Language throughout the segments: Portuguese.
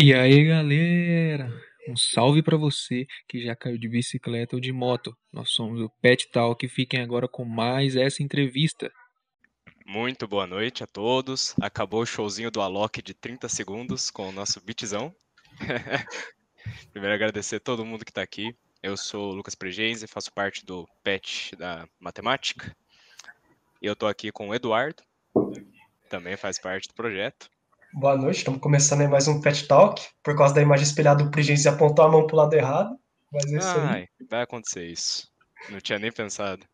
E aí, galera? Um salve para você que já caiu de bicicleta ou de moto. Nós somos o Pet Talk. Fiquem agora com mais essa entrevista. Muito boa noite a todos. Acabou o showzinho do Alok de 30 segundos com o nosso beatzão. Primeiro agradecer a todo mundo que está aqui. Eu sou o Lucas Pregenzi, faço parte do PET da Matemática. E eu estou aqui com o Eduardo, também faz parte do projeto. Boa noite, estamos começando mais um Pet Talk. Por causa da imagem espelhada, o Pregenzi apontou a mão para o lado errado. Mas é isso Ai, aí. vai acontecer isso. Não tinha nem pensado.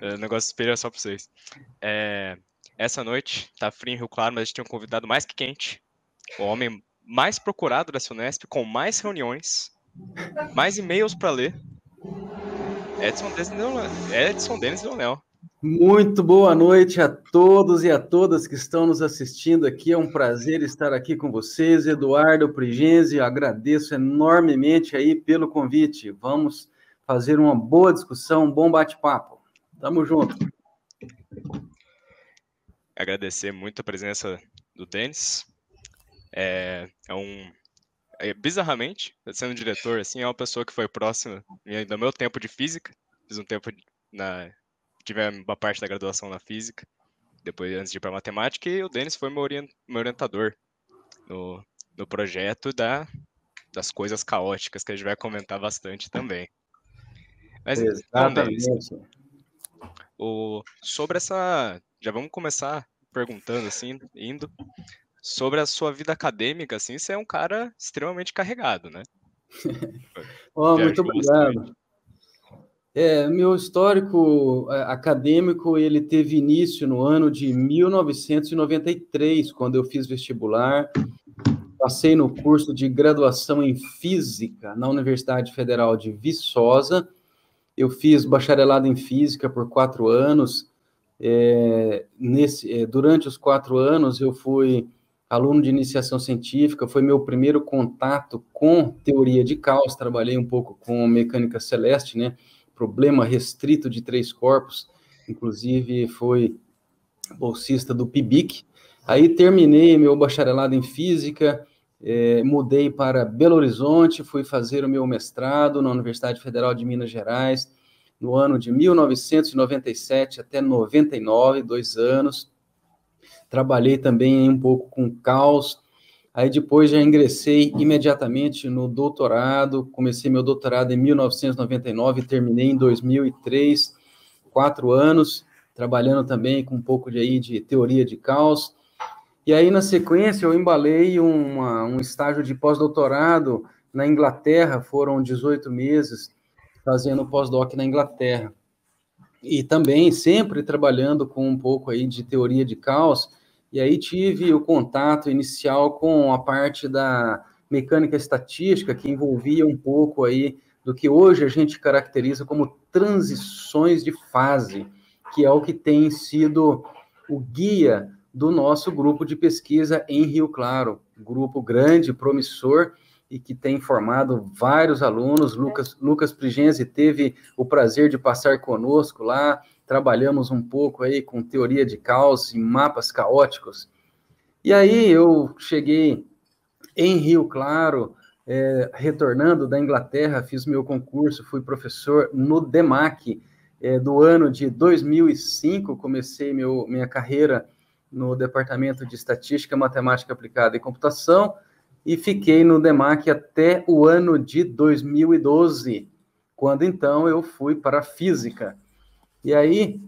O negócio espelha só para vocês. É, essa noite tá frio em Rio Claro, mas a gente tem um convidado mais que quente. O homem mais procurado da Sunesp, com mais reuniões, mais e-mails para ler. Edson Denis Edson Denis Leonel. Muito boa noite a todos e a todas que estão nos assistindo aqui. É um prazer estar aqui com vocês. Eduardo Prigenzi, agradeço enormemente aí pelo convite. Vamos fazer uma boa discussão, um bom bate-papo. Tamo junto. Agradecer muito a presença do Denis. É, é um. É, bizarramente, sendo diretor, assim, é uma pessoa que foi próxima do meu tempo de física. Fiz um tempo na. Tive uma parte da graduação na física, depois antes de ir para matemática, e o Denis foi meu, orient, meu orientador no, no projeto da, das coisas caóticas, que a gente vai comentar bastante também. Mas, Exatamente. Então, Denis, o, sobre essa. Já vamos começar perguntando, assim, indo. Sobre a sua vida acadêmica, assim, você é um cara extremamente carregado, né? oh, muito obrigado. Bastante. É, meu histórico é, acadêmico, ele teve início no ano de 1993, quando eu fiz vestibular. Passei no curso de graduação em Física na Universidade Federal de Viçosa eu fiz bacharelado em física por quatro anos. É, nesse, é, durante os quatro anos, eu fui aluno de iniciação científica, foi meu primeiro contato com teoria de caos, trabalhei um pouco com mecânica celeste, né? Problema restrito de três corpos, inclusive foi bolsista do PIBIC. Aí terminei meu bacharelado em física, é, mudei para Belo Horizonte, fui fazer o meu mestrado na Universidade Federal de Minas Gerais, no ano de 1997 até 99, dois anos. Trabalhei também um pouco com caos. Aí depois já ingressei imediatamente no doutorado. Comecei meu doutorado em 1999 e terminei em 2003, quatro anos, trabalhando também com um pouco de, aí, de teoria de caos. E aí, na sequência, eu embalei uma, um estágio de pós-doutorado na Inglaterra, foram 18 meses, fazendo pós-doc na Inglaterra. E também sempre trabalhando com um pouco aí de teoria de caos, e aí tive o contato inicial com a parte da mecânica estatística, que envolvia um pouco aí do que hoje a gente caracteriza como transições de fase, que é o que tem sido o guia do nosso grupo de pesquisa em Rio Claro, grupo grande, promissor e que tem formado vários alunos. Lucas, Lucas Prigenzi teve o prazer de passar conosco lá, trabalhamos um pouco aí com teoria de caos e mapas caóticos. E aí eu cheguei em Rio Claro, é, retornando da Inglaterra, fiz meu concurso, fui professor no DEMAC é, do ano de 2005, comecei meu, minha carreira no Departamento de Estatística, Matemática Aplicada e Computação e fiquei no DEMAC até o ano de 2012, quando então eu fui para a Física. E aí,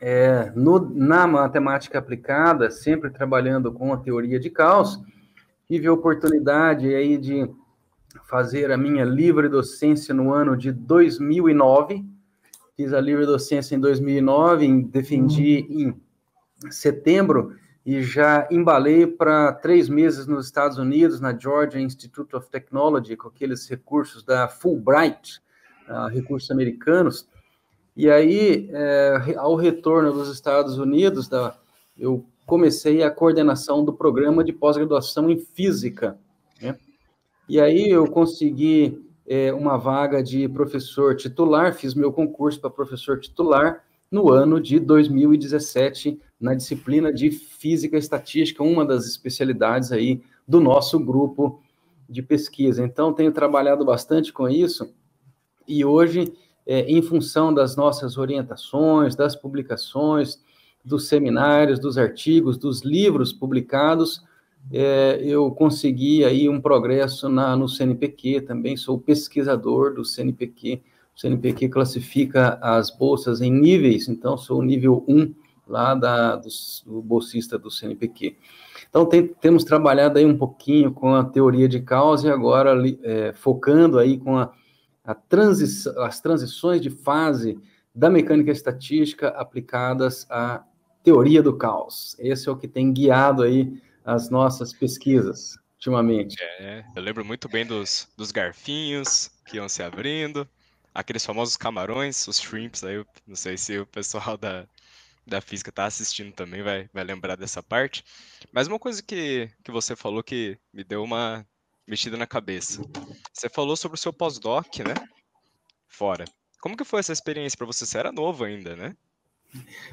é, no, na matemática aplicada, sempre trabalhando com a teoria de caos, tive a oportunidade aí de fazer a minha livre docência no ano de 2009. Fiz a livre docência em 2009, defendi em setembro e já embalei para três meses nos Estados Unidos, na Georgia Institute of Technology, com aqueles recursos da Fulbright, uh, recursos americanos. E aí, é, ao retorno dos Estados Unidos, da, eu comecei a coordenação do programa de pós-graduação em física. Né? E aí eu consegui é, uma vaga de professor titular, fiz meu concurso para professor titular, no ano de 2017 na disciplina de Física Estatística, uma das especialidades aí do nosso grupo de pesquisa. Então, tenho trabalhado bastante com isso e hoje, é, em função das nossas orientações, das publicações, dos seminários, dos artigos, dos livros publicados, é, eu consegui aí um progresso na, no CNPq, também sou pesquisador do CNPq, o CNPq classifica as bolsas em níveis, então sou nível 1 lá da, do, do bolsista do CNPq. Então tem, temos trabalhado aí um pouquinho com a teoria de causa e agora é, focando aí com a, transi as transições de fase da mecânica estatística aplicadas à teoria do caos. Esse é o que tem guiado aí as nossas pesquisas ultimamente. É, eu lembro muito bem dos, dos garfinhos que iam se abrindo, aqueles famosos camarões, os shrimps, aí eu não sei se o pessoal da, da física está assistindo também vai, vai lembrar dessa parte. Mas uma coisa que, que você falou que me deu uma mexida na cabeça. Você falou sobre o seu pós-doc, né? Fora. Como que foi essa experiência para você? Você era novo ainda, né?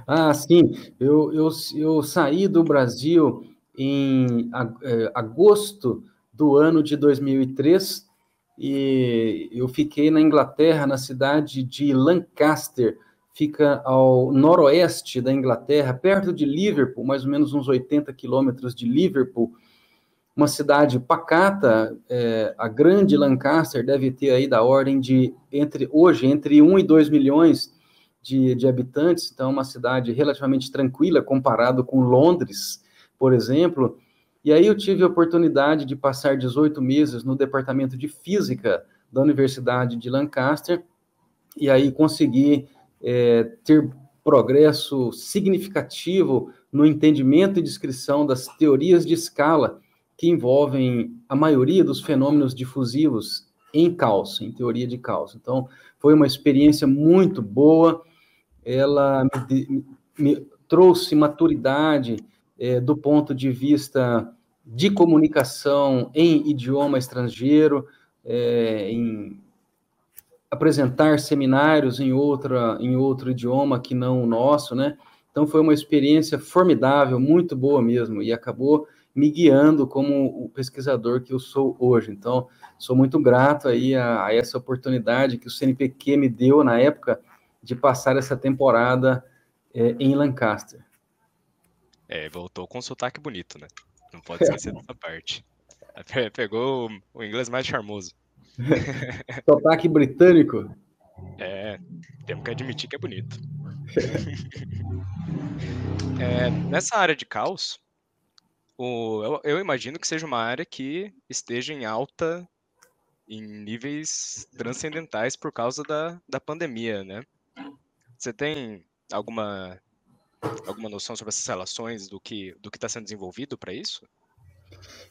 Ah, sim. Eu, eu, eu saí do Brasil em é, agosto do ano de 2003 e eu fiquei na Inglaterra, na cidade de Lancaster, fica ao noroeste da Inglaterra, perto de Liverpool, mais ou menos uns 80 quilômetros de Liverpool, uma cidade pacata, é, a grande Lancaster deve ter aí da ordem de, entre hoje, entre 1 e 2 milhões de, de habitantes, então uma cidade relativamente tranquila comparado com Londres, por exemplo, e aí eu tive a oportunidade de passar 18 meses no departamento de física da Universidade de Lancaster, e aí consegui é, ter progresso significativo no entendimento e descrição das teorias de escala que envolvem a maioria dos fenômenos difusivos em caos, em teoria de caos. Então, foi uma experiência muito boa, ela me, me trouxe maturidade é, do ponto de vista de comunicação em idioma estrangeiro, é, em apresentar seminários em outra em outro idioma que não o nosso, né? Então foi uma experiência formidável, muito boa mesmo, e acabou me guiando como o pesquisador que eu sou hoje. Então, sou muito grato aí a, a essa oportunidade que o CNPq me deu na época de passar essa temporada é, em Lancaster. É, voltou com um sotaque bonito, né? Não pode esquecer dessa parte. Pegou o inglês mais charmoso. sotaque britânico? É, temos que admitir que é bonito. é, nessa área de caos, o, eu, eu, imagino que seja uma área que esteja em alta em níveis transcendentais por causa da, da pandemia, né? Você tem alguma alguma noção sobre essas relações do que do que está sendo desenvolvido para isso?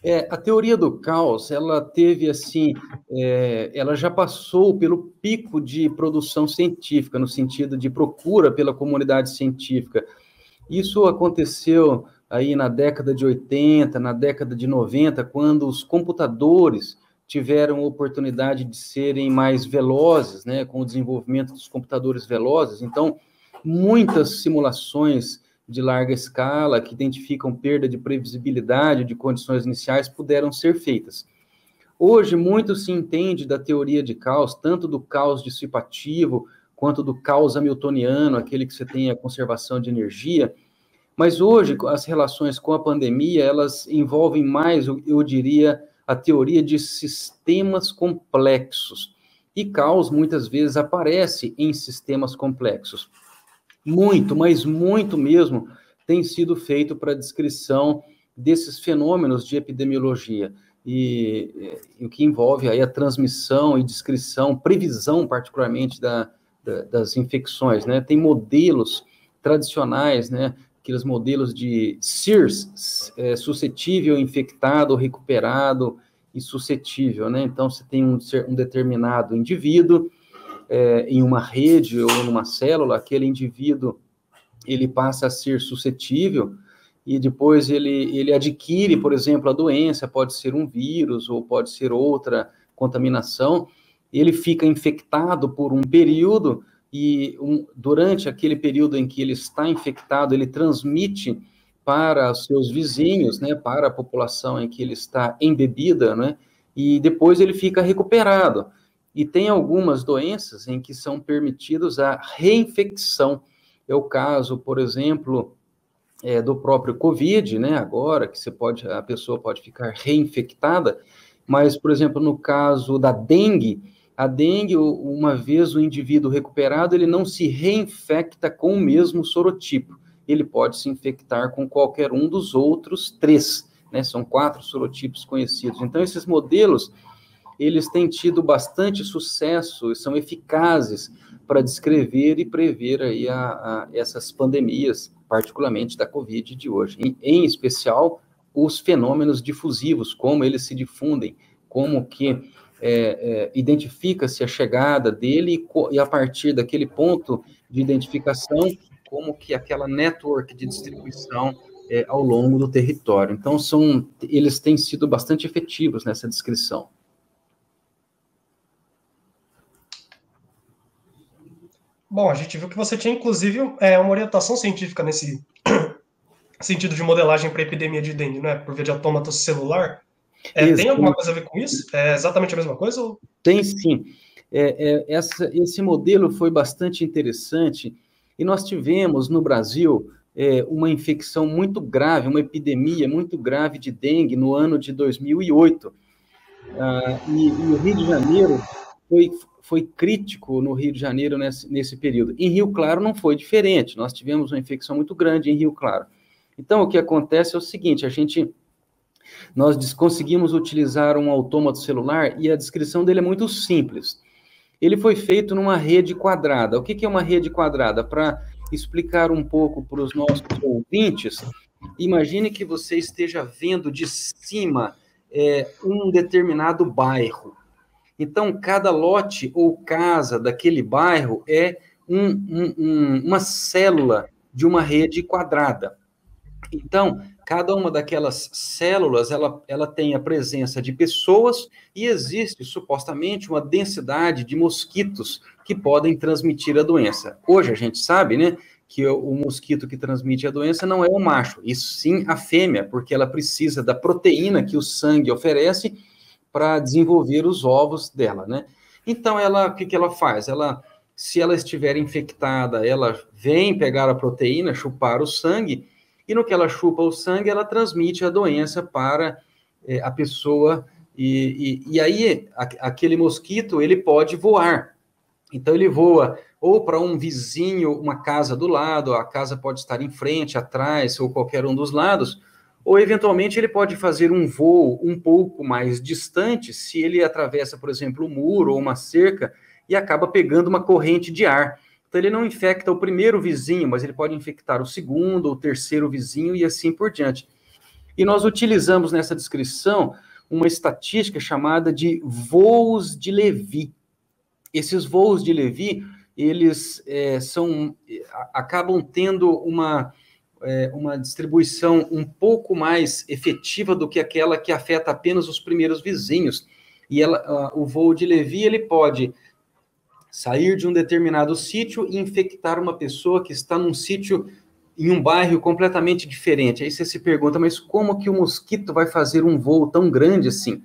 É, a teoria do caos, ela teve assim, é, ela já passou pelo pico de produção científica, no sentido de procura pela comunidade científica. Isso aconteceu aí na década de 80, na década de 90, quando os computadores tiveram oportunidade de serem mais velozes, né, com o desenvolvimento dos computadores velozes. Então, muitas simulações de larga escala que identificam perda de previsibilidade de condições iniciais puderam ser feitas. Hoje, muito se entende da teoria de caos, tanto do caos dissipativo quanto do caos hamiltoniano, aquele que você tem a conservação de energia. Mas hoje, as relações com a pandemia, elas envolvem mais, eu diria, a teoria de sistemas complexos. E caos, muitas vezes, aparece em sistemas complexos. Muito, mas muito mesmo, tem sido feito para a descrição desses fenômenos de epidemiologia e, e, o que envolve aí a transmissão e descrição, previsão particularmente da, da, das infecções, né? Tem modelos tradicionais, né? Aqueles modelos de SIRS, é, suscetível, infectado, recuperado e suscetível, né? Então, você tem um, um determinado indivíduo é, em uma rede ou numa célula, aquele indivíduo ele passa a ser suscetível e depois ele, ele adquire, por exemplo, a doença, pode ser um vírus ou pode ser outra contaminação, ele fica infectado por um período e um, durante aquele período em que ele está infectado, ele transmite para seus vizinhos, né, para a população em que ele está embebida, né, e depois ele fica recuperado. E tem algumas doenças em que são permitidos a reinfecção. É o caso, por exemplo, é, do próprio Covid, né, agora, que você pode, a pessoa pode ficar reinfectada, mas, por exemplo, no caso da dengue, a dengue, uma vez o indivíduo recuperado, ele não se reinfecta com o mesmo sorotipo. Ele pode se infectar com qualquer um dos outros três, né? São quatro sorotipos conhecidos. Então, esses modelos, eles têm tido bastante sucesso e são eficazes para descrever e prever aí a, a essas pandemias, particularmente da Covid de hoje. Em, em especial, os fenômenos difusivos, como eles se difundem, como que é, é, identifica-se a chegada dele e, e, a partir daquele ponto de identificação, como que aquela network de distribuição é, ao longo do território. Então, são, eles têm sido bastante efetivos nessa descrição. Bom, a gente viu que você tinha, inclusive, é, uma orientação científica nesse sentido de modelagem para epidemia de dengue, né? Por via de autômato celular. É, tem alguma coisa a ver com isso? É exatamente a mesma coisa? Ou... Tem sim. É, é, essa, esse modelo foi bastante interessante e nós tivemos no Brasil é, uma infecção muito grave, uma epidemia muito grave de dengue no ano de 2008. Ah, e, e, o Rio de Janeiro foi, foi crítico no Rio de Janeiro nesse, nesse período. Em Rio Claro não foi diferente, nós tivemos uma infecção muito grande em Rio Claro. Então, o que acontece é o seguinte: a gente nós conseguimos utilizar um autômato celular e a descrição dele é muito simples. Ele foi feito numa rede quadrada. O que é uma rede quadrada? Para explicar um pouco para os nossos ouvintes, imagine que você esteja vendo de cima é, um determinado bairro. Então, cada lote ou casa daquele bairro é um, um, um, uma célula de uma rede quadrada. Então, cada uma daquelas células ela, ela tem a presença de pessoas e existe supostamente uma densidade de mosquitos que podem transmitir a doença. Hoje a gente sabe, né, que o, mosquito que transmite a doença não é o macho, isso sim a fêmea, porque ela precisa da proteína que o sangue oferece para desenvolver os ovos dela, né? Então ela, o que, que ela faz? Ela, se ela estiver infectada, ela vem pegar a proteína, chupar o sangue e no que ela chupa o sangue, ela transmite a doença para é, a pessoa, e, e, e aí a, aquele mosquito, ele pode voar. Então ele voa ou para um vizinho, uma casa do lado, a casa pode estar em frente, atrás, ou qualquer um dos lados, ou eventualmente ele pode fazer um voo um pouco mais distante, se ele atravessa, por exemplo, um muro ou uma cerca e acaba pegando uma corrente de ar. Então, ele não infecta o primeiro vizinho, mas ele pode infectar o segundo ou terceiro vizinho e assim por diante. E nós utilizamos nessa descrição uma estatística chamada de voos de Levi. Esses voos de Levi, eles é, são, acabam tendo uma, é, uma distribuição um pouco mais efetiva do que aquela que afeta apenas os primeiros vizinhos. E ela, o voo de Levi, ele pode sair de um determinado sítio e infectar uma pessoa que está num sítio em um bairro completamente diferente. Aí você se pergunta, mas como que o mosquito vai fazer um voo tão grande assim?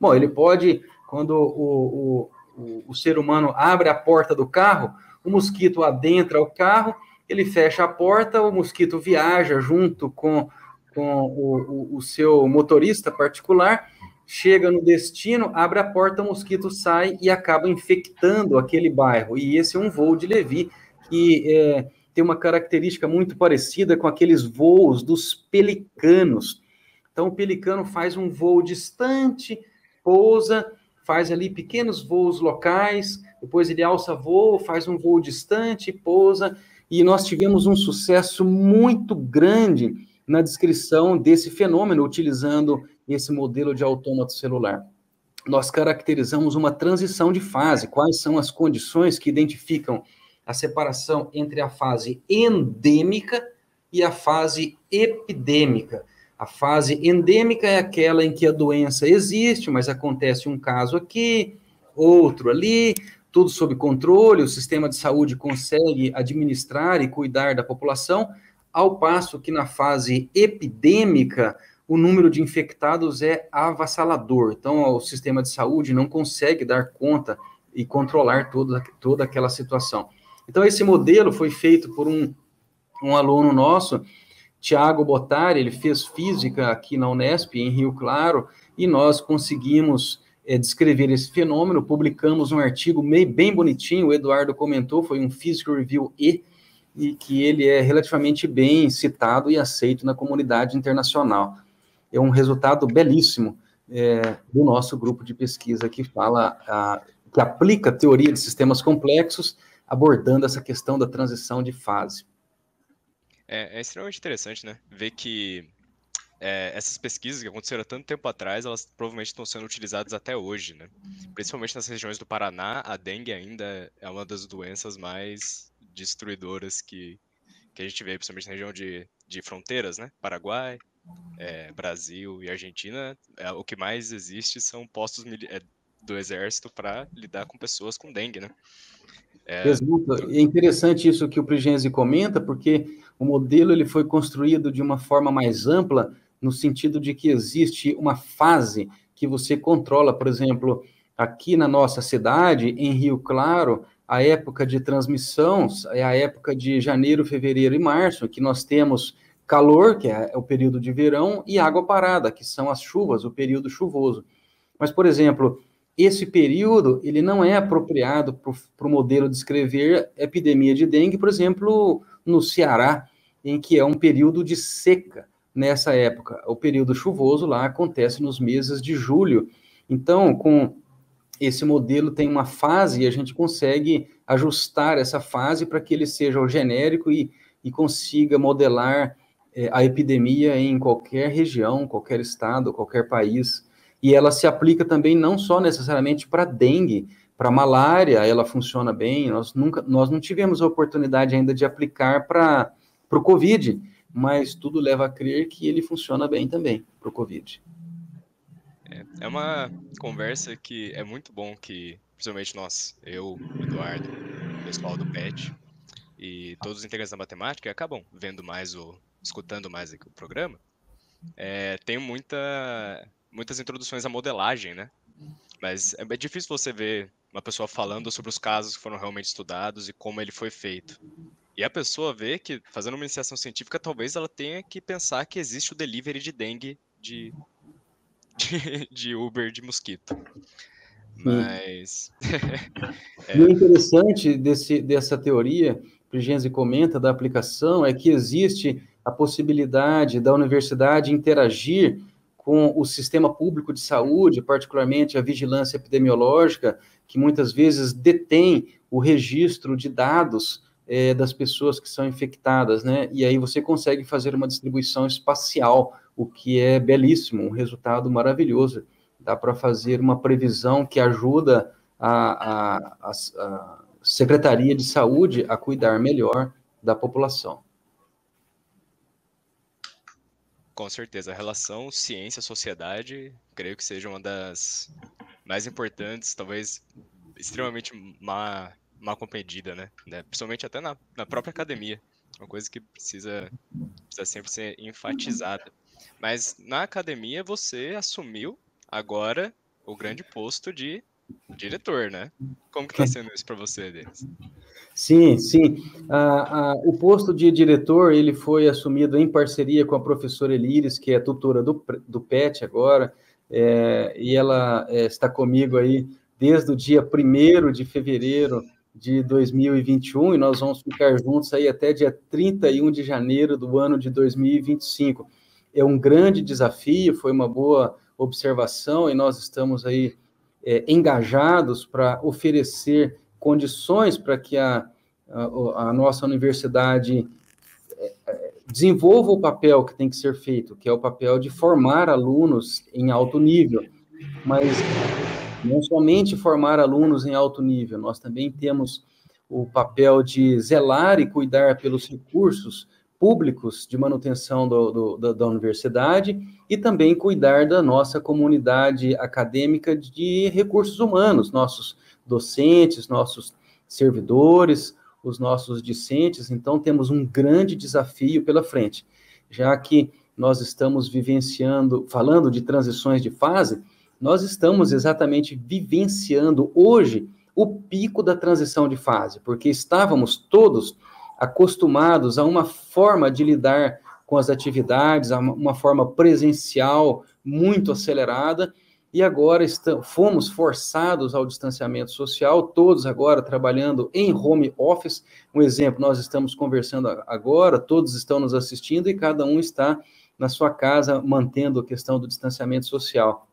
Bom, ele pode, quando o, o, o, ser humano abre a porta do carro, o mosquito adentra o carro, ele fecha a porta, o mosquito viaja junto com, com o, o seu motorista particular chega no destino, abre a porta, o mosquito sai e acaba infectando aquele bairro. E esse é um voo de Levi que é, tem uma característica muito parecida com aqueles voos dos pelicanos. Então, o pelicano faz um voo distante, pousa, faz ali pequenos voos locais, depois ele alça voo, faz um voo distante, pousa, e nós tivemos um sucesso muito grande na descrição desse fenômeno, utilizando esse modelo de autômato celular. Nós caracterizamos uma transição de fase, quais são as condições que identificam a separação entre a fase endêmica e a fase epidêmica. A fase endêmica é aquela em que a doença existe, mas acontece um caso aqui, outro ali, tudo sob controle, o sistema de saúde consegue administrar e cuidar da população. ao passo que na fase epidêmica, o número de infectados é avassalador. Então, o sistema de saúde não consegue dar conta e controlar toda, toda aquela situação. Então, esse modelo foi feito por um, um aluno nosso, Tiago Botari, ele fez física aqui na Unesp, em Rio Claro, e nós conseguimos é, descrever esse fenômeno, publicamos um artigo bem bonitinho, o Eduardo comentou, foi um Physical Review E, e que ele é relativamente bem citado e aceito na comunidade internacional. É um resultado belíssimo é, do nosso grupo de pesquisa que fala, a, que aplica a teoria de sistemas complexos, abordando essa questão da transição de fase. É, é extremamente interessante, né? Ver que é, essas pesquisas que aconteceram tanto tempo atrás, elas provavelmente estão sendo utilizadas até hoje, né? Principalmente nas regiões do Paraná, a dengue ainda é uma das doenças mais destruidoras que, que a gente vê, principalmente na região de, de fronteiras, né? Paraguai, é, Brasil e Argentina, é, o que mais existe são postos é, do exército para lidar com pessoas com dengue, né? É, é interessante isso que o Prigenzi comenta, porque o modelo ele foi construído de uma forma mais ampla, no sentido de que existe uma fase que você controla, por exemplo, aqui na nossa cidade, em Rio Claro, a época de transmissão é a época de janeiro, fevereiro e março, que nós temos calor, que é o período de verão, e água parada, que são as chuvas, o período chuvoso. Mas, por exemplo, esse período ele não é apropriado para o modelo descrever epidemia de dengue, por exemplo, no Ceará, em que é um período de seca nessa época. O período chuvoso lá acontece nos meses de julho. Então, com esse modelo tem uma fase e a gente consegue ajustar essa fase para que ele seja o genérico e, e consiga modelar a epidemia em qualquer região, qualquer estado, qualquer país. E ela se aplica também não só necessariamente para dengue, para malária, ela funciona bem. Nós nunca, nós não tivemos a oportunidade ainda de aplicar para o COVID, mas tudo leva a crer que ele funciona bem também para o COVID. É, é uma conversa que é muito bom que, principalmente nós, eu, Eduardo, o pessoal do PET e todos os integrantes da matemática acabam vendo mais o, escutando mais aqui o programa, é, tem muita, muitas introduções à modelagem, né? Mas é, é difícil você ver uma pessoa falando sobre os casos que foram realmente estudados e como ele foi feito. E a pessoa vê que, fazendo uma iniciação científica, talvez ela tenha que pensar que existe o delivery de dengue de, de, de Uber de mosquito. Mas. é. E o interessante desse, dessa teoria, que o Genzi comenta, da aplicação, é que existe a possibilidade da universidade interagir com o sistema público de saúde, particularmente a vigilância epidemiológica, que muitas vezes detém o registro de dados é, das pessoas que são infectadas, né? E aí você consegue fazer uma distribuição espacial, o que é belíssimo, um resultado maravilhoso. Dá para fazer uma previsão que ajuda a, a, a, a Secretaria de Saúde a cuidar melhor da população. Com certeza, a relação ciência-sociedade, creio que seja uma das mais importantes, talvez extremamente má, má compreendida, né? né? Principalmente até na, na própria academia, uma coisa que precisa, precisa sempre ser enfatizada. Mas na academia você assumiu agora o grande posto de diretor, né? Como que está sendo isso para você, Denis? Sim, sim. Ah, ah, o posto de diretor ele foi assumido em parceria com a professora Elires, que é tutora do, do PET agora, é, e ela é, está comigo aí desde o dia 1 de fevereiro de 2021, e nós vamos ficar juntos aí até dia 31 de janeiro do ano de 2025. É um grande desafio, foi uma boa observação, e nós estamos aí é, engajados para oferecer condições para que a, a, a, nossa universidade é, é, desenvolva o papel que tem que ser feito, que é o papel de formar alunos em alto nível, mas não somente formar alunos em alto nível, nós também temos o papel de zelar e cuidar pelos recursos públicos de manutenção do, do, da, da, universidade e também cuidar da nossa comunidade acadêmica de recursos humanos, nossos docentes, nossos servidores, os nossos discentes, então temos um grande desafio pela frente, já que nós estamos vivenciando, falando de transições de fase, nós estamos exatamente vivenciando hoje o pico da transição de fase, porque estávamos todos acostumados a uma forma de lidar com as atividades, a uma forma presencial muito acelerada, e agora estamos, fomos forçados ao distanciamento social, todos agora trabalhando em home office. Um exemplo, nós estamos conversando agora, todos estão nos assistindo e cada um está na sua casa mantendo a questão do distanciamento social.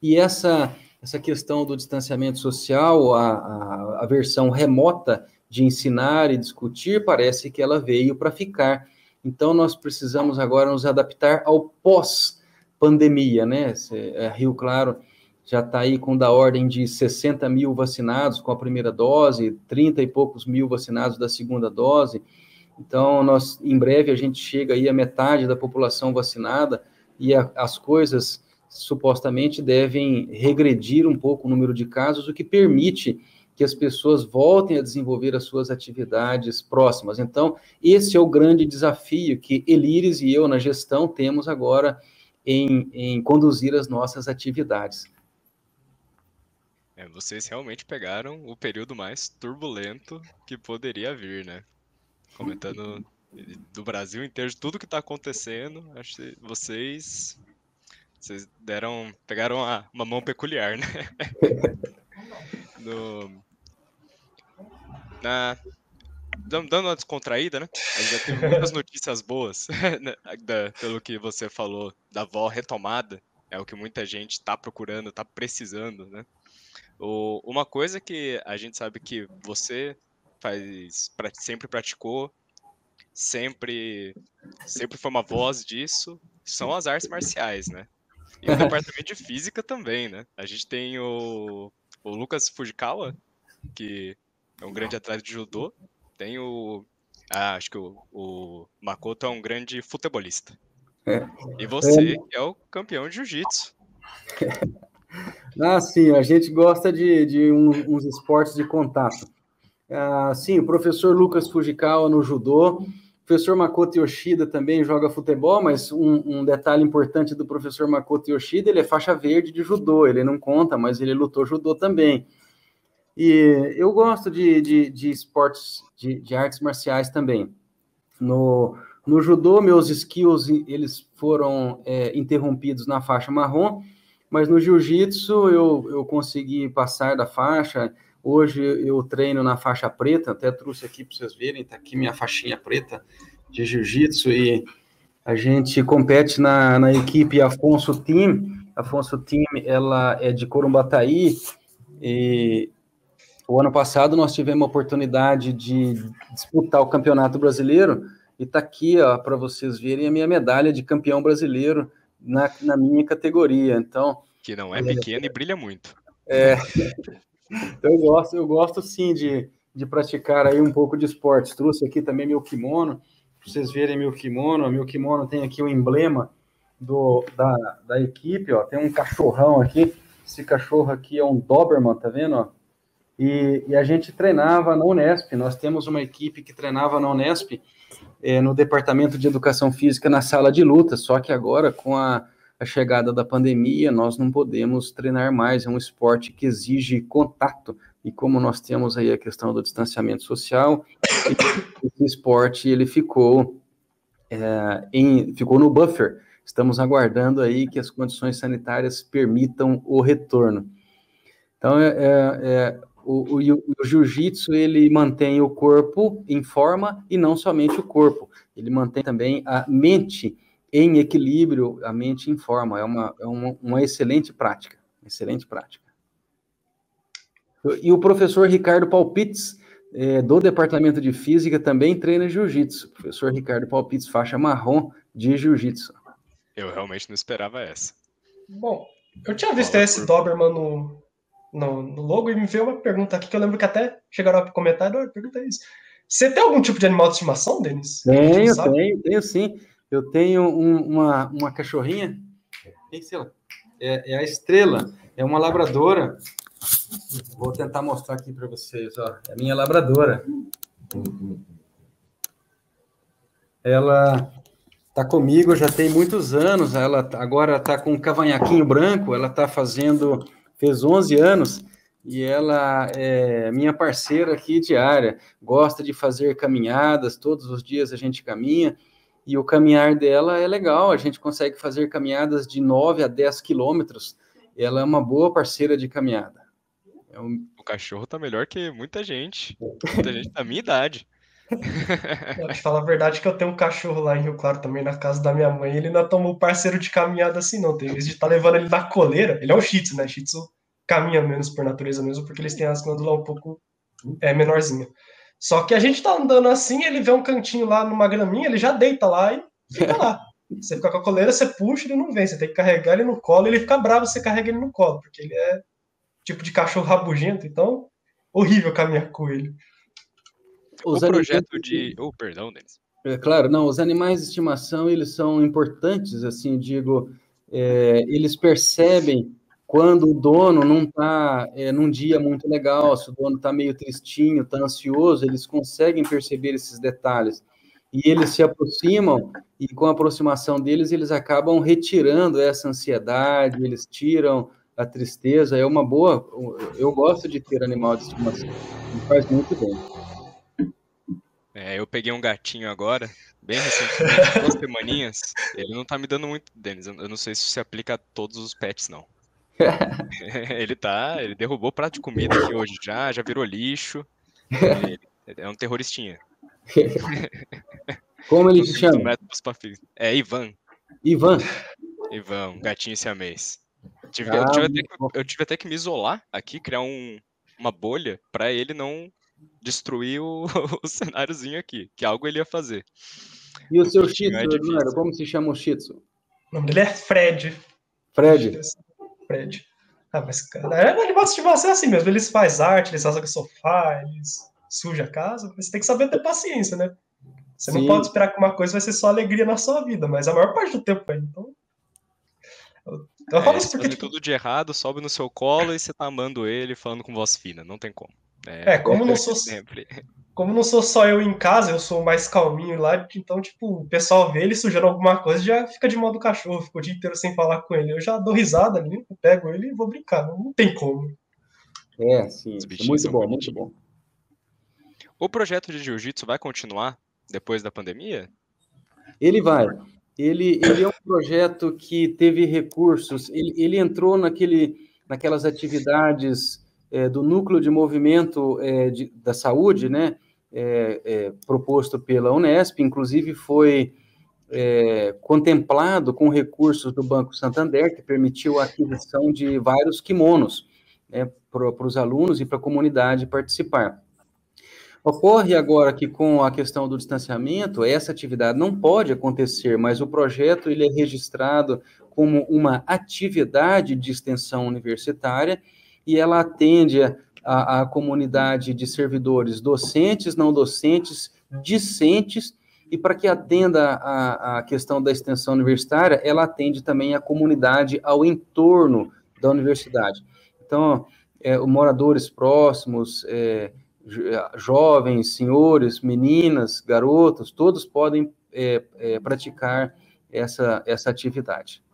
E essa, essa questão do distanciamento social, a, a, a versão remota de ensinar e discutir, parece que ela veio para ficar. Então, nós precisamos agora nos adaptar ao pós pandemia, né? É, Rio Claro já está aí com da ordem de 60 mil vacinados com a primeira dose, 30 e poucos mil vacinados da segunda dose. Então, nós, em breve, a gente chega aí a metade da população vacinada e a, as coisas supostamente devem regredir um pouco o número de casos, o que permite que as pessoas voltem a desenvolver as suas atividades próximas. Então, esse é o grande desafio que Elires e eu, na gestão, temos agora em, em conduzir as nossas atividades. É, vocês realmente pegaram o período mais turbulento que poderia vir, né? Comentando do Brasil inteiro, de tudo que está acontecendo, acho que vocês vocês deram pegaram uma, uma mão peculiar, né? no, na, dando uma descontraída, né? A gente já teve muitas notícias boas, né? da, pelo que você falou, da avó retomada. É o que muita gente está procurando, está precisando, né? O, uma coisa que a gente sabe que você faz, sempre praticou, sempre, sempre foi uma voz disso, são as artes marciais, né? E o departamento de física também, né? A gente tem o, o Lucas Fujikawa, que é um grande atleta de judô, tem o. Ah, acho que o, o Makoto é um grande futebolista. É. E você é, é o campeão de jiu-jitsu. Ah, sim, a gente gosta de, de um, uns esportes de contato. Ah, sim, o professor Lucas Fujikawa no judô, o professor Makoto Yoshida também joga futebol, mas um, um, detalhe importante do professor Makoto Yoshida, ele é faixa verde de judô, ele não conta, mas ele lutou judô também. E eu gosto de, de, de esportes, de, de, artes marciais também. No, no judô, meus skills eles foram é, interrompidos na faixa marrom, mas no jiu-jitsu eu, eu consegui passar da faixa. Hoje eu treino na faixa preta, até trouxe aqui para vocês verem, está aqui minha faixinha preta de jiu-jitsu e a gente compete na, na equipe Afonso Team. Afonso Team, ela é de Corumbataí e o ano passado nós tivemos a oportunidade de disputar o Campeonato Brasileiro e está aqui para vocês verem a minha medalha de campeão brasileiro na, na minha categoria. Então que não é pequena é, e brilha muito. É, eu gosto, eu gosto sim de, de praticar aí um pouco de esportes. Trouxe aqui também meu kimono, para vocês verem meu kimono. Meu kimono tem aqui o emblema do, da, da equipe, ó. Tem um cachorrão aqui. Esse cachorro aqui é um Doberman, tá vendo? Ó? E, e, a gente treinava na Unesp. Nós temos uma equipe que treinava na Unesp, é, no departamento de educação física, na sala de luta. Só que agora, com a, a, chegada da pandemia, nós não podemos treinar mais. É um esporte que exige contato. E como nós temos aí a questão do distanciamento social, esse esporte ele ficou, é, em, ficou no buffer. Estamos aguardando aí que as condições sanitárias permitam o retorno. Então, é, é, é o, o, o jiu-jitsu ele mantém o corpo em forma e não somente o corpo, ele mantém também a mente em equilíbrio, a mente em forma. É uma, é uma, uma excelente prática, excelente prática. E o professor Ricardo Palpites, é, do Departamento de Física, também treina jiu-jitsu. Professor Ricardo Palpites, faixa marrom de jiu-jitsu. Eu realmente não esperava essa. Bom, eu tinha visto Fala esse por... Doberman no, no, no, logo e me veio uma pergunta aqui que eu lembro que até chegaram a comentar, oh, pergunta isso. Você tem algum tipo de animal de estimação, Denis? Tenho, tenho, tenho sim. Eu tenho um, uma, uma cachorrinha, é, é a Estrela, é uma labradora. Vou tentar mostrar aqui para vocês, ó. É a minha labradora. Ela está comigo já tem muitos anos, ela agora está com um cavanhaquinho branco, ela está fazendo, fez 11 anos, e ela é minha parceira aqui diária, gosta de fazer caminhadas, todos os dias a gente caminha, e o caminhar dela é legal, a gente consegue fazer caminhadas de 9 a 10 quilômetros, ela é uma boa parceira de caminhada. É um... O cachorro tá melhor que muita gente, muita gente da minha idade. Te falar a verdade que eu tenho um cachorro lá em Rio Claro também, na casa da minha mãe. Ele não é tomou parceiro de caminhada assim, não. Tem vez de estar tá levando ele na coleira. Ele é um Shih Tzu, né? Shih Tzu caminha menos por natureza mesmo, porque eles têm as glândulas um pouco é, menorzinha. Só que a gente tá andando assim, ele vê um cantinho lá numa graminha, ele já deita lá e fica lá. Você fica com a coleira, você puxa, ele não vem. Você tem que carregar ele no colo, ele fica bravo, você carrega ele no colo, porque ele é tipo de cachorro rabugento, então horrível caminhar com ele. Os o projeto de. Oh, perdão, Denis. É claro, não, os animais de estimação, eles são importantes, assim, digo, é, eles percebem quando o dono não está é, num dia muito legal, se o dono está meio tristinho, está ansioso, eles conseguem perceber esses detalhes. E eles se aproximam, e com a aproximação deles, eles acabam retirando essa ansiedade, eles tiram a tristeza. É uma boa. Eu gosto de ter animal de estimação, me faz muito bem. É, eu peguei um gatinho agora, bem recentemente, duas semaninhas. Ele não tá me dando muito, Denis. Eu não sei se se aplica a todos os pets, não. ele tá. Ele derrubou prato de comida aqui hoje já, já virou lixo. Ele, é um terroristinha. Como ele se chama? É Ivan. Ivan. Ivan, um gatinho siamês. Tive, ah, eu, tive que, eu, tive até que, me isolar aqui, criar um, uma bolha para ele não destruir o, o cenáriozinho aqui, que algo ele ia fazer. E o seu Shih Tzu, é como se chama o Shih Tzu? O nome dele é Fred. Fred? Fred. Ah, mas, cara, é um animal de é assim mesmo. Eles fazem arte, eles fazem sofá, eles sujam a casa. Você tem que saber ter paciência, né? Você Sim. não pode esperar que uma coisa vai ser só alegria na sua vida, mas a maior parte do tempo é. Então. Eu, eu é, falo isso porque. Tipo... tudo de errado, sobe no seu colo e você tá amando ele falando com voz fina. Não tem como. É, é como não sou sempre. Como não sou só eu em casa, eu sou mais calminho lá, então, tipo, o pessoal vê ele sujando alguma coisa já fica de modo cachorro, fica o dia inteiro sem falar com ele. Eu já dou risada ali, pego ele e vou brincar, não tem como. É, sim, muito bom, muito bom. O projeto de jiu-jitsu vai continuar depois da pandemia? Ele vai. Ele, ele é um projeto que teve recursos, ele, ele entrou naquele, naquelas atividades é, do núcleo de movimento é, de, da saúde, né, é, é proposto pela Unesp, inclusive foi é, contemplado com recursos do Banco Santander, que permitiu a aquisição de vários kimonos né, para os alunos e para a comunidade participar. Ocorre agora que com a questão do distanciamento, essa atividade não pode acontecer, mas o projeto ele é registrado como uma atividade de extensão universitária e ela atende a, a comunidade de servidores docentes, não docentes, discentes, e para que atenda a, a questão da extensão universitária, ela atende também a comunidade ao entorno da universidade. Então, é, moradores próximos, é, jovens, senhores, meninas, garotos, todos podem é, é, praticar essa, essa atividade.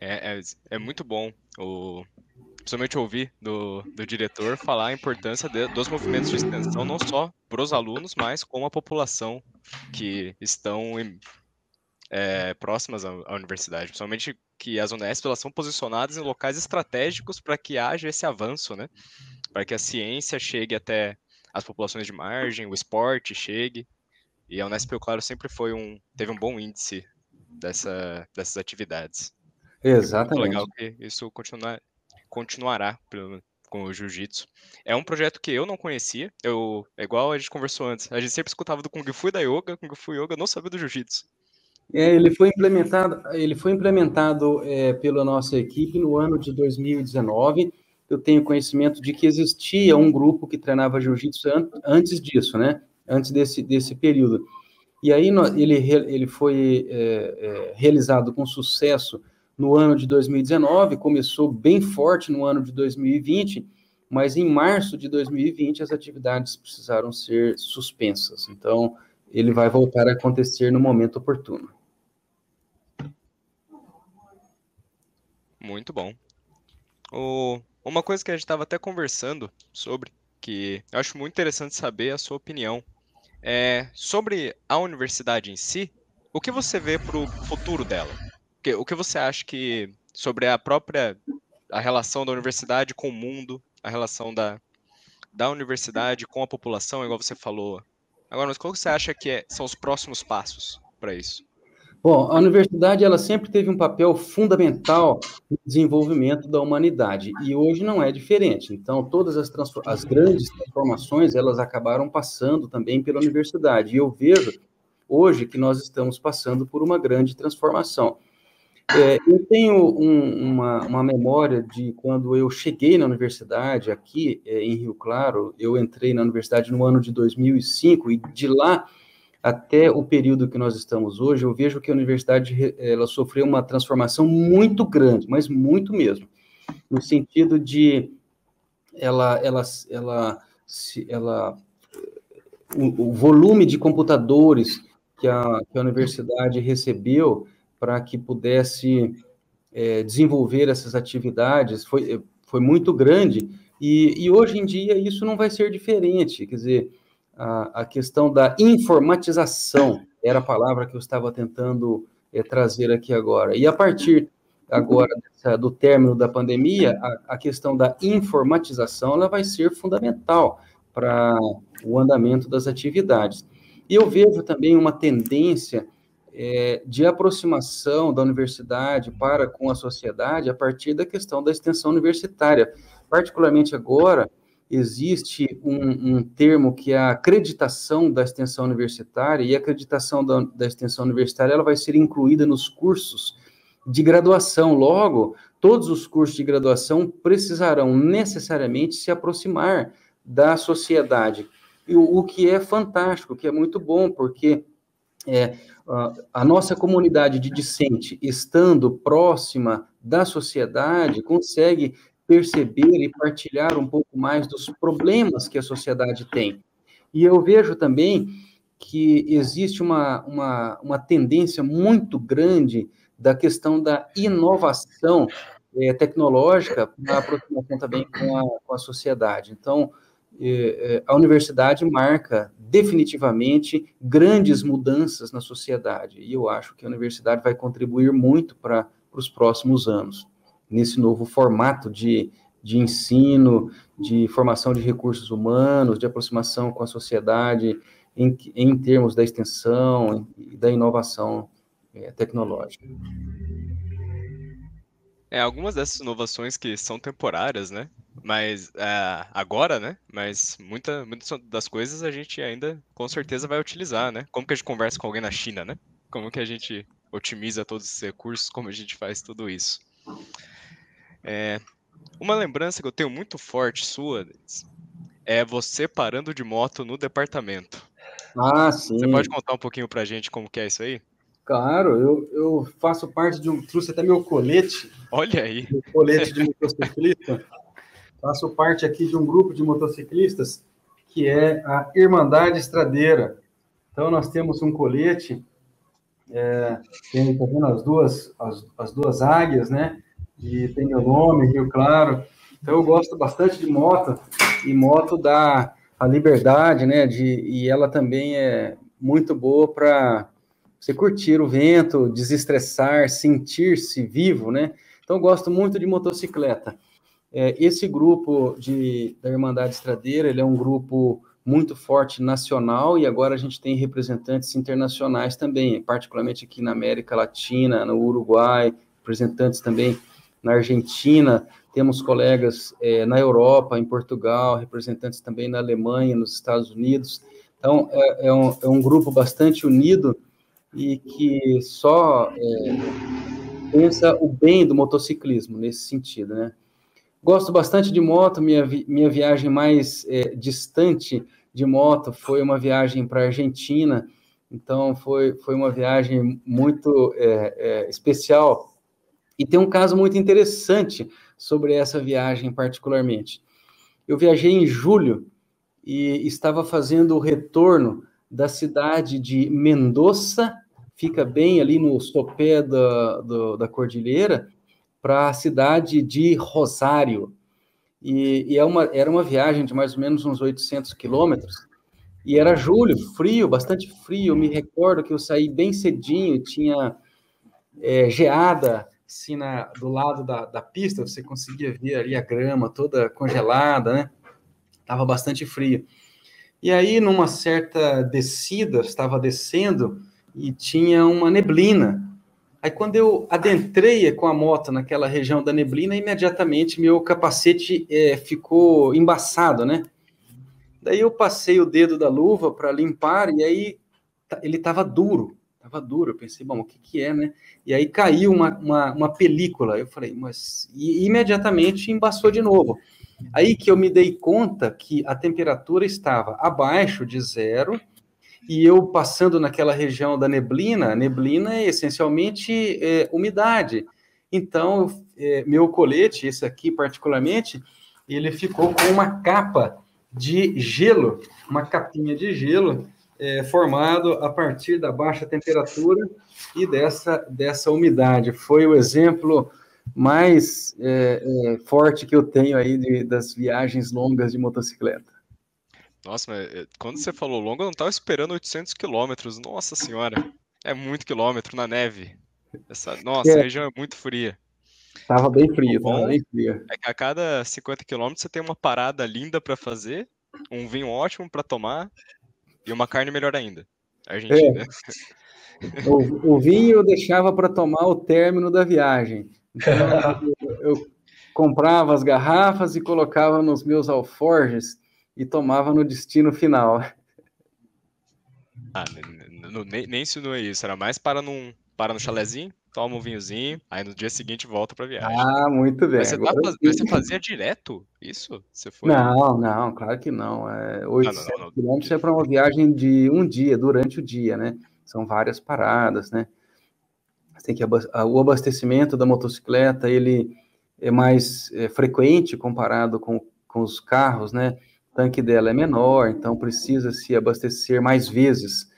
É, é, é muito bom o, principalmente ouvir do, do diretor falar a importância de, dos movimentos de extensão, não só para os alunos, mas com a população que estão em, é, próximas à, à, universidade. Principalmente que as Unesp elas são posicionadas em locais estratégicos para que haja esse avanço, né? Para que a ciência chegue até as populações de margem, o esporte chegue. E a Unesp, claro, sempre foi um, teve um bom índice dessa, dessas atividades. Exatamente. É legal que isso continuar, continuará pelo, com o jiu-jitsu. É um projeto que eu não conhecia. Eu, é igual a gente conversou antes. A gente sempre escutava do Kung Fu e da Yoga. Kung Fu e Yoga não sabia do jiu-jitsu. É, ele foi implementado, ele foi implementado é, pela nossa equipe no ano de 2019. Eu tenho conhecimento de que existia um grupo que treinava jiu-jitsu an antes disso, né? Antes desse, desse período. E aí ele, ele foi é, é, realizado com sucesso no ano de 2019, começou bem forte no ano de 2020, mas em março de 2020 as atividades precisaram ser suspensas. Então, ele vai voltar a acontecer no momento oportuno. Muito bom. O, uma coisa que a gente estava até conversando sobre, que eu acho muito interessante saber a sua opinião, é sobre a universidade em si. O que você vê para o futuro dela? O que você acha que sobre a própria a relação da universidade com o mundo, a relação da, da universidade com a população, igual você falou. Agora, mas qual você acha que é, são os próximos passos para isso? Bom, a universidade ela sempre teve um papel fundamental no desenvolvimento da humanidade e hoje não é diferente. Então, todas as, as grandes transformações elas acabaram passando também pela universidade. E eu vejo hoje que nós estamos passando por uma grande transformação. É, eu tenho um, uma, uma, memória de quando eu cheguei na universidade aqui é, em Rio Claro. Eu entrei na universidade no ano de 2005 e de lá até o período que nós estamos hoje, eu vejo que a universidade ela sofreu uma transformação muito grande, mas muito mesmo, no sentido de ela, ela, ela, ela, o, o volume de computadores que a, que a universidade recebeu para que pudesse é, desenvolver essas atividades. Foi, foi muito grande, e, e, hoje em dia isso não vai ser diferente, quer dizer, a, a questão da informatização era a palavra que eu estava tentando é, trazer aqui agora, e a partir agora dessa, do término da pandemia, a, a questão da informatização ela vai ser fundamental para o andamento das atividades. E eu vejo também uma tendência é, de aproximação da universidade para com a sociedade a partir da questão da extensão universitária. Particularmente agora, existe um, um, termo que é a acreditação da extensão universitária, e a acreditação da, da, extensão universitária ela vai ser incluída nos cursos de graduação. Logo, todos os cursos de graduação precisarão necessariamente se aproximar da sociedade. O, o que é fantástico, que é muito bom, porque é, a nossa comunidade de discente, estando próxima da sociedade, consegue perceber e partilhar um pouco mais dos problemas que a sociedade tem. E eu vejo também que existe uma, uma, uma tendência muito grande da questão da inovação é, tecnológica na aproximação também com a, com a sociedade. Então, a universidade marca definitivamente grandes mudanças na sociedade. E eu acho que a universidade vai contribuir muito para os próximos anos, nesse novo formato de, de ensino, de formação de recursos humanos, de aproximação com a sociedade, em, em termos da extensão e da inovação é, tecnológica. É, algumas dessas inovações que são temporárias, né? Mas uh, agora, né? Mas muita, muitas das coisas a gente ainda com certeza vai utilizar, né? Como que a gente conversa com alguém na China, né? Como que a gente otimiza todos esses recursos, como a gente faz tudo isso. É, uma lembrança que eu tenho muito forte sua é você parando de moto no departamento. Ah, sim. Você pode contar um pouquinho pra gente como que é isso aí? Claro, eu, eu faço parte de um. Trouxe até meu colete. Olha aí. Meu colete de motociclista. faço parte aqui de um grupo de motociclistas que é a Irmandade Estradeira. Então, nós temos um colete, é, tem, tá vendo as duas, as, as duas águias, né? E tem meu nome, Rio Claro. Então, eu gosto bastante de moto, e moto dá a liberdade, né? De, e ela também é muito boa para você curtir o vento, desestressar, sentir-se vivo, né? Então, gosto muito de motocicleta. É, esse grupo de, da Irmandade Estradeira, ele é um grupo muito forte nacional e agora a gente tem representantes internacionais também, particularmente aqui na América Latina, no Uruguai, representantes também na Argentina, temos colegas é, na Europa, em Portugal, representantes também na Alemanha, nos Estados Unidos. Então, é, é, um, é um grupo bastante unido e que só é, pensa o bem do motociclismo nesse sentido, né? Gosto bastante de moto, minha, vi minha viagem mais é, distante de moto foi uma viagem para a Argentina, então foi, foi uma viagem muito é, é, especial. E tem um caso muito interessante sobre essa viagem particularmente. Eu viajei em julho e estava fazendo o retorno da cidade de Mendoza, fica bem ali no sopé da, do, da cordilheira, para a cidade de Rosário. E, e é uma, era uma viagem de mais ou menos uns 800 quilômetros, e era julho, frio, bastante frio. Eu me recordo que eu saí bem cedinho, tinha é, geada assim, na, do lado da, da pista, você conseguia ver ali a grama toda congelada, né? Tava bastante frio. E aí, numa certa descida, estava descendo e tinha uma neblina. Aí, quando eu adentrei com a moto naquela região da neblina, imediatamente meu capacete é, ficou embaçado, né? Daí eu passei o dedo da luva para limpar e aí ele estava duro, estava duro. Eu pensei, bom, o que, que é, né? E aí caiu uma, uma, uma película. Eu falei, mas. E imediatamente embaçou de novo. Aí que eu me dei conta que a temperatura estava abaixo de zero e eu passando naquela região da neblina, neblina é essencialmente é, umidade. Então, é, meu colete, esse aqui particularmente, ele ficou com uma capa de gelo, uma capinha de gelo é, formado a partir da baixa temperatura e dessa, dessa umidade. Foi o exemplo mais é, é, forte que eu tenho aí de, das viagens longas de motocicleta. Nossa, mas é, quando você falou longa, eu não estava esperando 800 quilômetros. Nossa senhora, é muito quilômetro na neve. Essa, nossa, é. a região é muito fria. Tava bem frio, tava bem frio. É que a cada 50 quilômetros você tem uma parada linda para fazer, um vinho ótimo para tomar e uma carne melhor ainda. Argentina. É. O, o, vinho eu deixava para tomar o término da viagem. Então, eu, eu comprava as garrafas e colocava nos meus alforjes e tomava no destino final. Ah, nem, nem é isso, era mais para num, para no chalezinho, toma um vinhozinho, aí no dia seguinte volta para viagem. Ah, muito bem. Mas você, tá, você, fazia direto isso? Você foi... Não, não, claro que não. É, 800 quilômetros é para uma viagem de um dia, durante o dia, né? São várias paradas, né? Tem que o abastecimento da motocicleta ele é mais é, frequente comparado com, com os carros, né? O tanque dela é menor, então precisa se abastecer mais vezes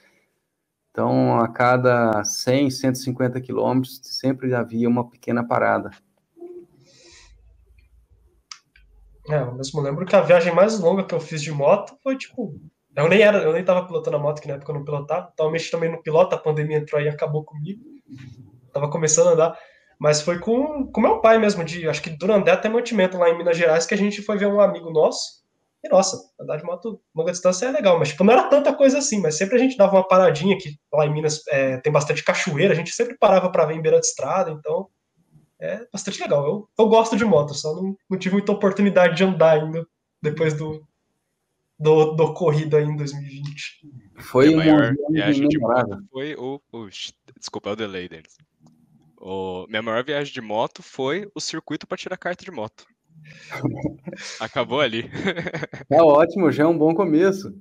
então, a cada 100, 150 quilômetros, sempre havia uma pequena parada. É, eu mesmo lembro que a viagem mais longa que eu fiz de moto foi tipo. Eu nem era, eu nem tava pilotando a moto, que na época eu não pilotava. Tava mexendo também no piloto, a pandemia entrou aí e acabou comigo. Tava começando a andar. Mas foi com, com meu pai mesmo, de acho que Durandé até Mantimento, lá em Minas Gerais, que a gente foi ver um amigo nosso. E, nossa, andar de moto longa distância é legal, mas tipo, não era tanta coisa assim, mas sempre a gente dava uma paradinha, que lá em Minas é, tem bastante cachoeira, a gente sempre parava para ver em beira de estrada, então é bastante legal. Eu, eu gosto de moto, só não, não tive muita oportunidade de andar ainda depois do, do, do corrida aí em 2020. Foi a maior viagem de moto foi o, o. Desculpa, é o delay deles. O, minha maior viagem de moto foi o circuito para tirar carta de moto. Acabou ali. Tá ótimo, já é um bom começo.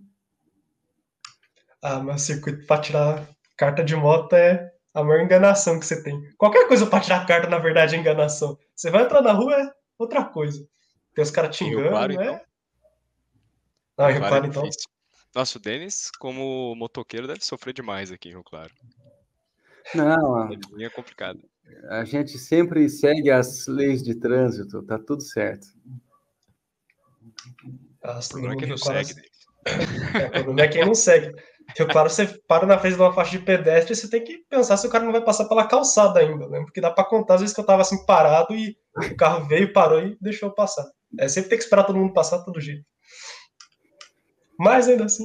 Ah, mas circuito para tirar carta de moto é a maior enganação que você tem. Qualquer coisa para tirar carta, na verdade, é enganação. Você vai entrar na rua, é outra coisa. Tem os caras te enganam, claro, né? Então. Ah, Rio Claro, então. Nossa, o Denis, como motoqueiro, deve sofrer demais aqui em Rio Claro. Não, é complicado. A gente sempre segue as leis de trânsito, tá tudo certo. Nossa, não é quem não segue. É, o problema é quem não segue. Rio Claro, você para na frente de uma faixa de pedestre, você tem que pensar se o cara não vai passar pela calçada ainda, né? Porque dá para contar às vezes que eu tava assim parado e o carro veio, parou e deixou eu passar. É, sempre tem que esperar todo mundo passar todo jeito. Mas ainda assim,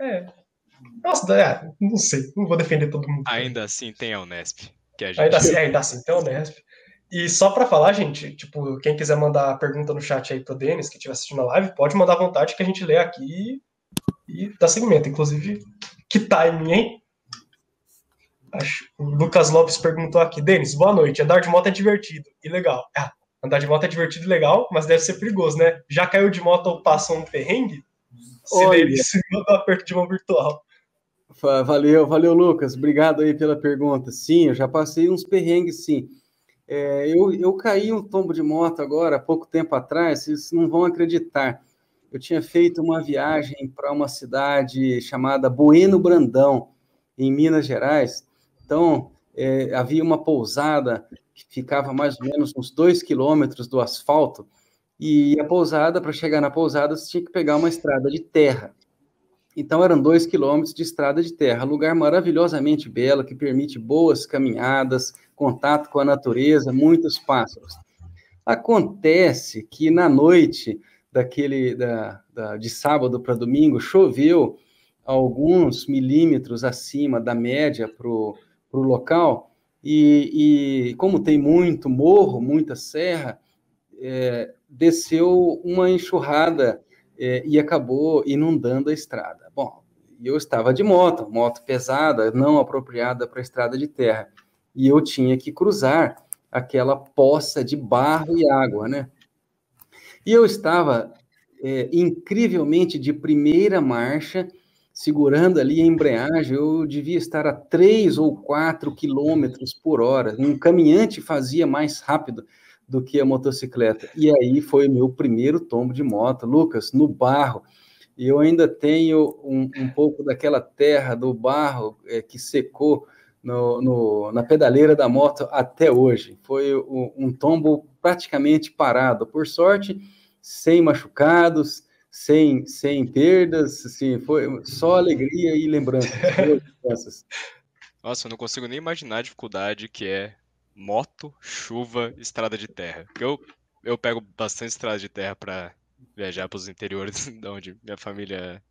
é. Nossa, é, não sei, não vou defender todo mundo. Ainda assim tem a Unesp. Que a gente... Ainda assim, ainda assim, tem o Nesp. E só para falar, gente, tipo, quem quiser mandar pergunta no chat aí pro Denis, que estiver assistindo a live, pode mandar à vontade que a gente lê aqui e dá seguimento. Inclusive, que timing, hein? Acho, o Lucas Lopes perguntou aqui, Denis, boa noite. Andar de moto é divertido e legal. Ah, andar de moto é divertido e legal, mas deve ser perigoso, né? Já caiu de moto ou passou um perrengue? Se Denis, manda um aperto de mão virtual. Valeu, valeu, Lucas. Obrigado aí pela pergunta. Sim, eu já passei uns perrengues, sim. É, eu, eu caí um tombo de moto agora, há pouco tempo atrás, vocês não vão acreditar. eu tinha feito uma viagem para uma cidade chamada Bueno Brandão, em Minas Gerais. Então, é, havia uma pousada que ficava mais ou menos uns dois quilômetros do asfalto, e a pousada, para chegar na pousada, você tinha que pegar uma estrada de terra. Então, eram dois quilômetros de estrada de terra, lugar maravilhosamente belo, que permite boas caminhadas, contato com a natureza, muitos pássaros. Acontece que na noite daquele da, da de sábado para domingo choveu alguns milímetros acima da média para o local, e, e, como tem muito morro, muita serra, é, desceu uma enxurrada é, e acabou inundando a estrada. Bom, eu estava de moto, moto pesada, não apropriada para estrada de terra, e eu tinha que cruzar aquela poça de barro e água, né? E eu estava é, incrivelmente de primeira marcha, segurando ali a embreagem, eu devia estar a 3 ou 4 quilômetros por hora. Um caminhante fazia mais rápido do que a motocicleta. E aí foi o meu primeiro tombo de moto, Lucas, no barro. E eu ainda tenho um, um pouco daquela terra do barro é, que secou no, no, na pedaleira da moto até hoje. Foi um, um tombo praticamente parado. Por sorte, sem machucados, sem, sem perdas, assim, foi só alegria e lembranças. Nossa, eu não consigo nem imaginar a dificuldade que é moto, chuva, estrada de terra. Eu, eu pego bastante estrada de terra para viajar para os interiores de onde minha família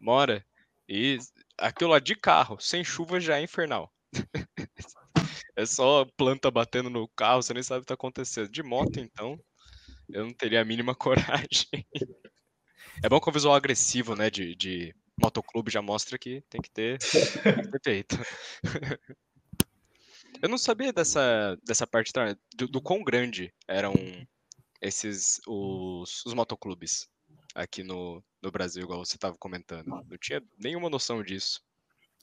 mora e aquilo lá de carro, sem chuva já é infernal. é só planta batendo no carro, você nem sabe o que está acontecendo. De moto, então, eu não teria a mínima coragem. É bom que o visual agressivo, né, de, de motoclube já mostra que tem que ter, peito. Eu não sabia dessa, dessa parte do, do quão grande eram esses os, os motoclubes aqui no, no Brasil, igual você estava comentando. Não tinha nenhuma noção disso.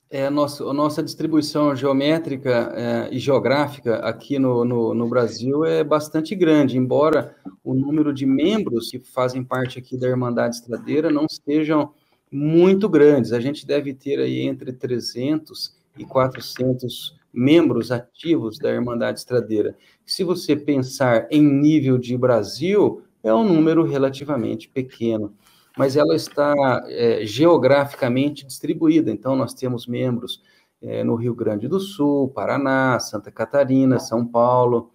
É, a, nossa, a nossa distribuição geométrica é, e geográfica aqui no, no, no, Brasil é bastante grande, embora o número de membros que fazem parte aqui da Irmandade Estradeira não estejam muito grandes. A gente deve ter aí entre 300 e 400 membros ativos da Irmandade Estradeira. Se você pensar em nível de Brasil, é um número relativamente pequeno mas ela está é, geograficamente distribuída. Então, nós temos membros é, no Rio Grande do Sul, Paraná, Santa Catarina, São Paulo,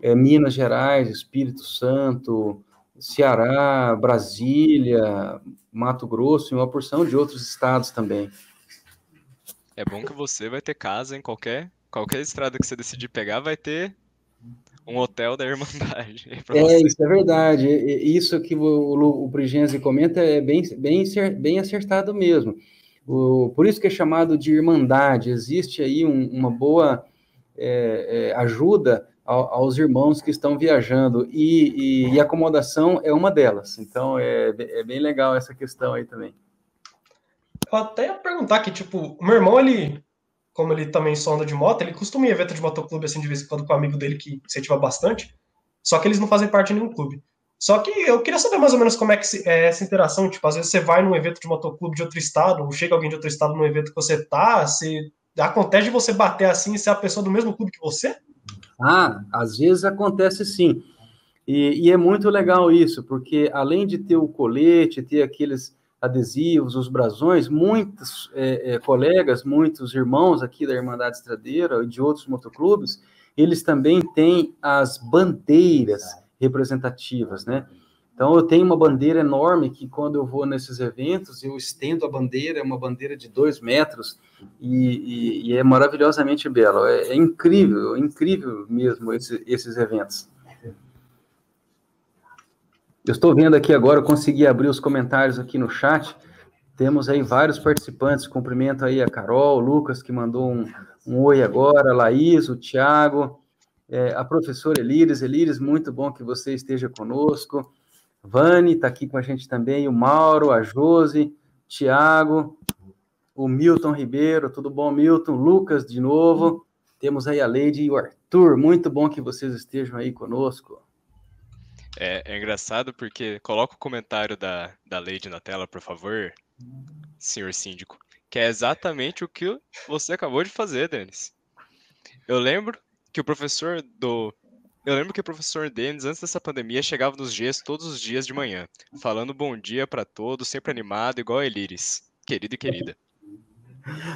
é, Minas Gerais, Espírito Santo, Ceará, Brasília, Mato Grosso e uma porção de outros estados também. É bom que você vai ter casa em qualquer qualquer estrada que você decidir pegar, vai ter um hotel da Irmandade. É, você. isso é verdade. Isso que o, o, Brigenzi comenta é bem, bem, bem acertado mesmo. O, por isso que é chamado de Irmandade. Existe aí um, uma boa é, é, ajuda ao, aos irmãos que estão viajando e, e, e, acomodação é uma delas. Então é, é bem legal essa questão aí também. Eu até perguntar que, tipo, o meu irmão, ele como ele também só anda de moto, ele costuma ir em evento de motoclube, assim, de vez em quando com um amigo dele que incentiva bastante, só que eles não fazem parte de nenhum clube. Só que eu queria saber mais ou menos como é que é essa interação, tipo, às vezes você vai num evento de motoclube de outro estado, ou chega alguém de outro estado num evento que você tá, se acontece de você bater assim e ser a pessoa do mesmo clube que você? Ah, às vezes acontece sim. E, e é muito legal isso, porque além de ter o colete, ter aqueles adesivos, os brasões, muitos é, é, colegas, muitos irmãos aqui da Irmandade Estradeira e de outros motoclubes, eles também têm as bandeiras representativas, né? Então, eu tenho uma bandeira enorme que, quando eu vou nesses eventos, eu estendo a bandeira, é uma bandeira de dois metros, e, e, e é maravilhosamente bela. É, é, incrível, incrível mesmo esse, esses eventos. Eu estou vendo aqui agora, eu consegui abrir os comentários aqui no chat. Temos aí vários participantes. Cumprimento aí a Carol, o Lucas, que mandou um, um oi agora, a Laís, o Tiago, é, a professora Elires. Elires, muito bom que você esteja conosco. Vani está aqui com a gente também, o Mauro, a Josi, Tiago, o Milton Ribeiro, tudo bom, Milton? Lucas, de novo. Temos aí a Leide e o Arthur, muito bom que vocês estejam aí conosco. É, é, engraçado porque coloca o comentário da, da Lady na tela, por favor, senhor síndico. Que é exatamente o que você acabou de fazer, Denis. Eu lembro que o professor do. Eu lembro que o professor Denis, antes dessa pandemia, chegava nos dias todos os dias de manhã, falando bom dia para todos, sempre animado, igual a Eliris. Querido e querida.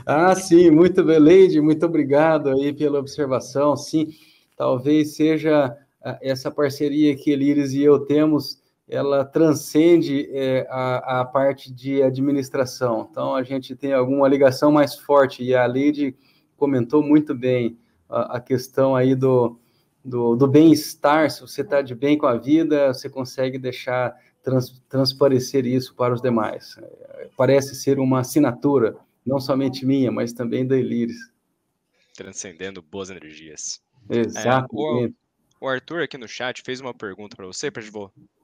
Ah, sim, muito bem, Leide, muito obrigado aí pela observação. Sim, talvez seja essa parceria que Eliris e eu temos, ela transcende é, a, a parte de administração. Então, a gente tem alguma ligação mais forte, e a Leide comentou muito bem a, a questão aí do, do, do bem-estar, se você está de bem com a vida, você consegue deixar trans, transparecer isso para os demais. Parece ser uma assinatura não somente minha, mas também da Eliris. Transcendendo boas energias. Exatamente. É, o, o, Arthur aqui no chat fez uma pergunta para você, pra,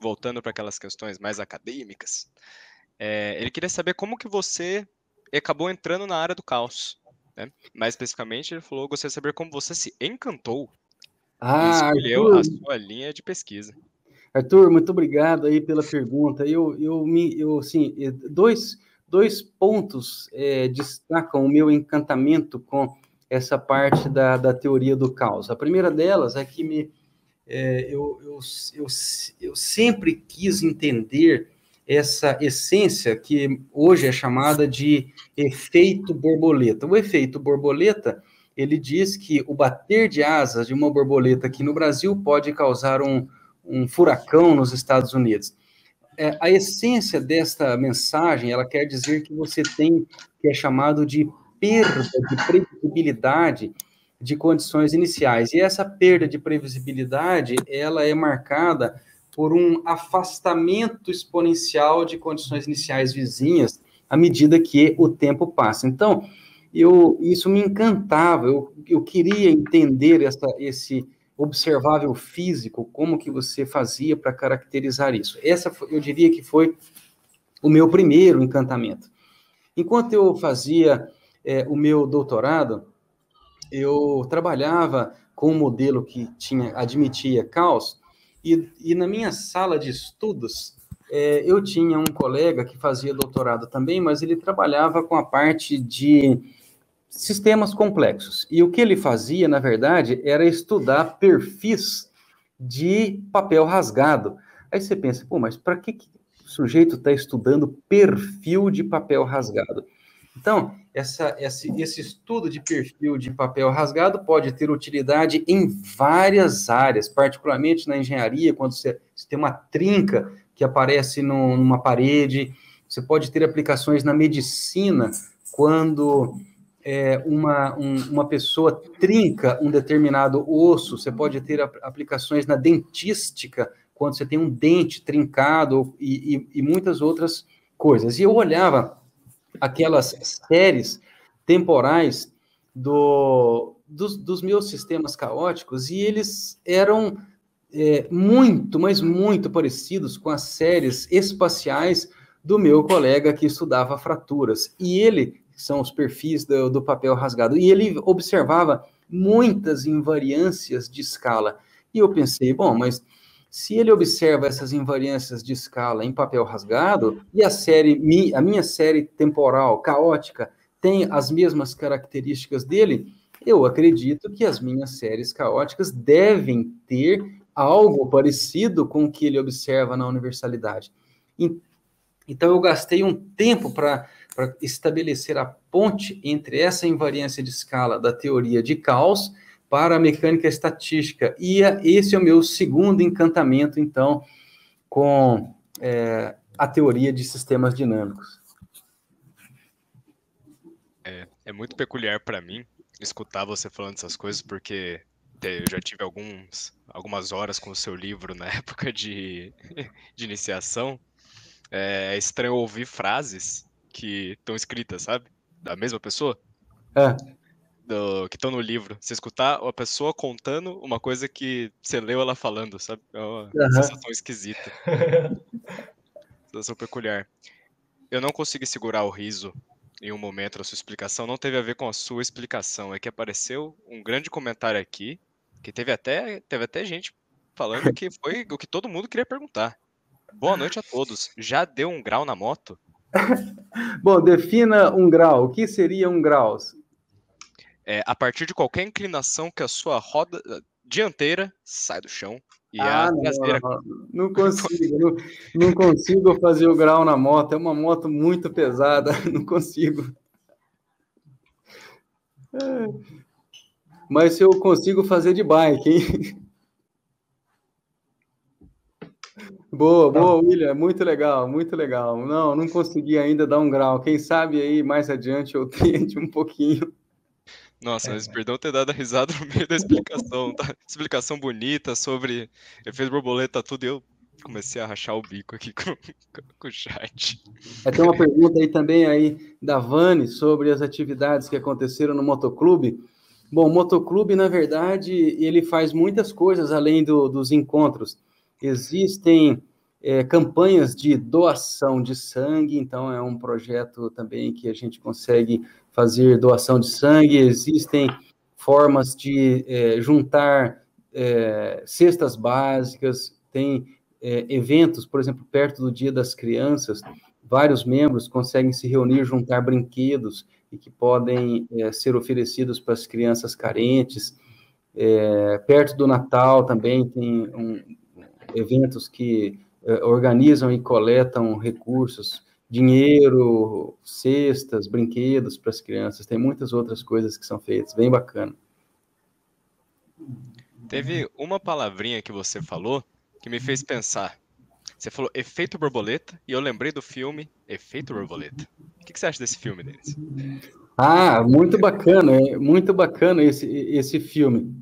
voltando para aquelas questões mais acadêmicas. É, ele queria saber como que você acabou entrando na área do caos. Né? Mais especificamente, ele falou: gostaria de saber como você se encantou ah, e escolheu Arthur, a sua linha de pesquisa. Arthur, muito obrigado aí pela pergunta. Eu, eu me, eu, assim, dois, dois pontos é, destacam o meu encantamento com essa parte da, da teoria do caos. A primeira delas é que me, é, eu, eu, eu, eu sempre quis entender essa essência que hoje é chamada de efeito borboleta. O efeito borboleta, ele diz que o bater de asas de uma borboleta aqui no Brasil pode causar um, um furacão nos Estados Unidos é, a essência desta mensagem, ela quer dizer que você tem que é chamado de perda de previsibilidade de condições iniciais. E essa perda de previsibilidade, ela é marcada por um afastamento exponencial de condições iniciais vizinhas à medida que o tempo passa. Então, eu, isso me encantava, eu, eu queria entender essa, esse observável físico, como que você fazia para caracterizar isso? Essa, eu diria que foi o meu primeiro encantamento. Enquanto eu fazia é, o meu doutorado, eu trabalhava com um modelo que tinha admitia caos, e, e na minha sala de estudos, é, eu tinha um colega que fazia doutorado também, mas ele trabalhava com a parte de sistemas complexos. E o que ele fazia, na verdade, era estudar perfis de papel rasgado. Aí você pensa, pô, mas para que, que o sujeito está estudando perfil de papel rasgado? Então, essa, esse, esse estudo de perfil de papel rasgado pode ter utilidade em várias áreas, particularmente na engenharia, quando você, você tem uma trinca que aparece no, numa parede, você pode ter aplicações na medicina, quando é, uma, um, uma pessoa trinca um determinado osso, você pode ter aplicações na dentística, quando você tem um dente trincado e, e, e muitas outras coisas. E eu olhava aquelas séries temporais do, dos, dos meus sistemas caóticos e eles eram é, muito, mas muito parecidos com as séries espaciais do meu colega que estudava fraturas. E ele são os perfis do, do papel rasgado. E ele observava muitas invariâncias de escala. E eu pensei, bom, mas se ele observa essas invariâncias de escala em papel rasgado e a série, a minha série temporal caótica tem as mesmas características dele, eu acredito que as minhas séries caóticas devem ter algo parecido com o que ele observa na universalidade. Então eu gastei um tempo para estabelecer a ponte entre essa invariância de escala da teoria de caos para a mecânica estatística. E esse é o meu segundo encantamento, então, com é, a teoria de sistemas dinâmicos. É, é muito peculiar para mim escutar você falando essas coisas, porque eu já tive alguns, algumas horas com o seu livro na época de, de iniciação. É, é estranho ouvir frases que estão escritas, sabe? Da mesma pessoa. É. Do, que estão no livro. Você escutar a pessoa contando uma coisa que você leu ela falando, sabe? É uma uhum. sensação esquisita. sensação peculiar. Eu não consegui segurar o riso em um momento na sua explicação. Não teve a ver com a sua explicação. É que apareceu um grande comentário aqui, que teve até, teve até gente falando que foi o que todo mundo queria perguntar. Boa noite a todos. Já deu um grau na moto? Bom, defina um grau. O que seria um grau? É, a partir de qualquer inclinação que a sua roda dianteira sai do chão e ah, a traseira. Não, não consigo, não, não, consigo fazer o grau na moto. É uma moto muito pesada, não consigo. É. Mas eu consigo fazer de bike, hein? Boa, boa, William, muito legal, muito legal. Não, não consegui ainda dar um grau. Quem sabe aí mais adiante eu tente um pouquinho. Nossa, mas perdão ter dado a risada no meio da explicação, tá? Explicação bonita sobre efeito borboleta, tudo, e eu comecei a rachar o bico aqui com, com o chat. É, tem uma pergunta aí também aí da Vani sobre as atividades que aconteceram no motoclube. Bom, o motoclube, na verdade, ele faz muitas coisas além do, dos encontros. Existem é, campanhas de doação de sangue, então é um projeto também que a gente consegue fazer doação de sangue. Existem formas de é, juntar é, cestas básicas, tem é, eventos, por exemplo, perto do Dia das Crianças, vários membros conseguem se reunir, juntar brinquedos e que podem é, ser oferecidos para as crianças carentes. É, perto do Natal também tem um, eventos que eh, organizam e coletam recursos, dinheiro, cestas, brinquedos para as crianças. Tem muitas outras coisas que são feitas, bem bacana. Teve uma palavrinha que você falou que me fez pensar. Você falou efeito borboleta e eu lembrei do filme Efeito Borboleta. O que você acha desse filme, Denis? Ah, muito bacana, muito bacana esse, esse filme.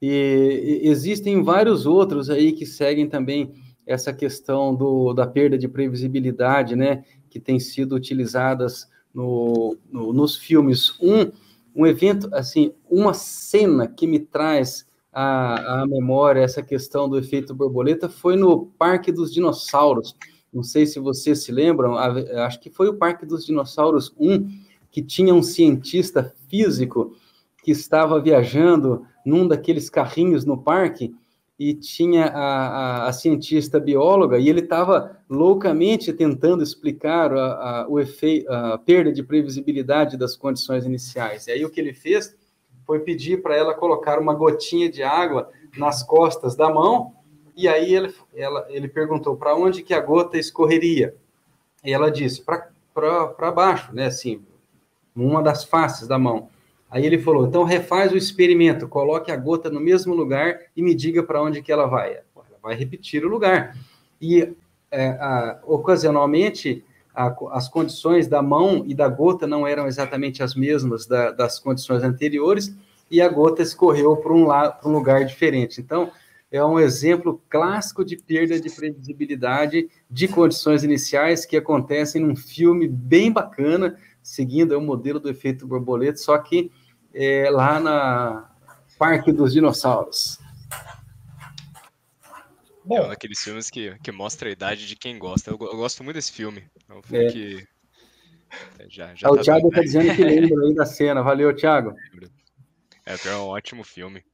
E existem vários outros aí que seguem também essa questão do, da perda de previsibilidade, né, que tem sido utilizadas no, no, nos filmes. Um, um evento, assim, uma cena que me traz à, à memória essa questão do efeito borboleta foi no Parque dos Dinossauros. Não sei se vocês se lembram, acho que foi o Parque dos Dinossauros 1, que tinha um cientista físico que estava viajando num daqueles carrinhos no parque e tinha a, a, a cientista bióloga e ele estava loucamente tentando explicar a, o efeito, a perda de previsibilidade das condições iniciais. E aí o que ele fez foi pedir para ela colocar uma gotinha de água nas costas da mão e aí ele, ela, ele perguntou para onde que a gota escorreria. E ela disse para baixo, né, assim, uma das faces da mão. Aí ele falou: então refaz o experimento, coloque a gota no mesmo lugar e me diga para onde que ela vai. Ela vai repetir o lugar. E é, a, ocasionalmente a, as condições da mão e da gota não eram exatamente as mesmas da, das condições anteriores e a gota escorreu para um, um lugar diferente. Então é um exemplo clássico de perda de previsibilidade de condições iniciais que acontecem num filme bem bacana, seguindo o modelo do efeito borboleta, só que é, lá na Parque dos Dinossauros. Bom, é um daqueles filmes que, que mostra a idade de quem gosta. Eu, eu gosto muito desse filme. É um filme é. que. É, já, já ah, o tá Thiago está dizendo que lembra aí da cena. Valeu, Thiago. É, é um ótimo filme.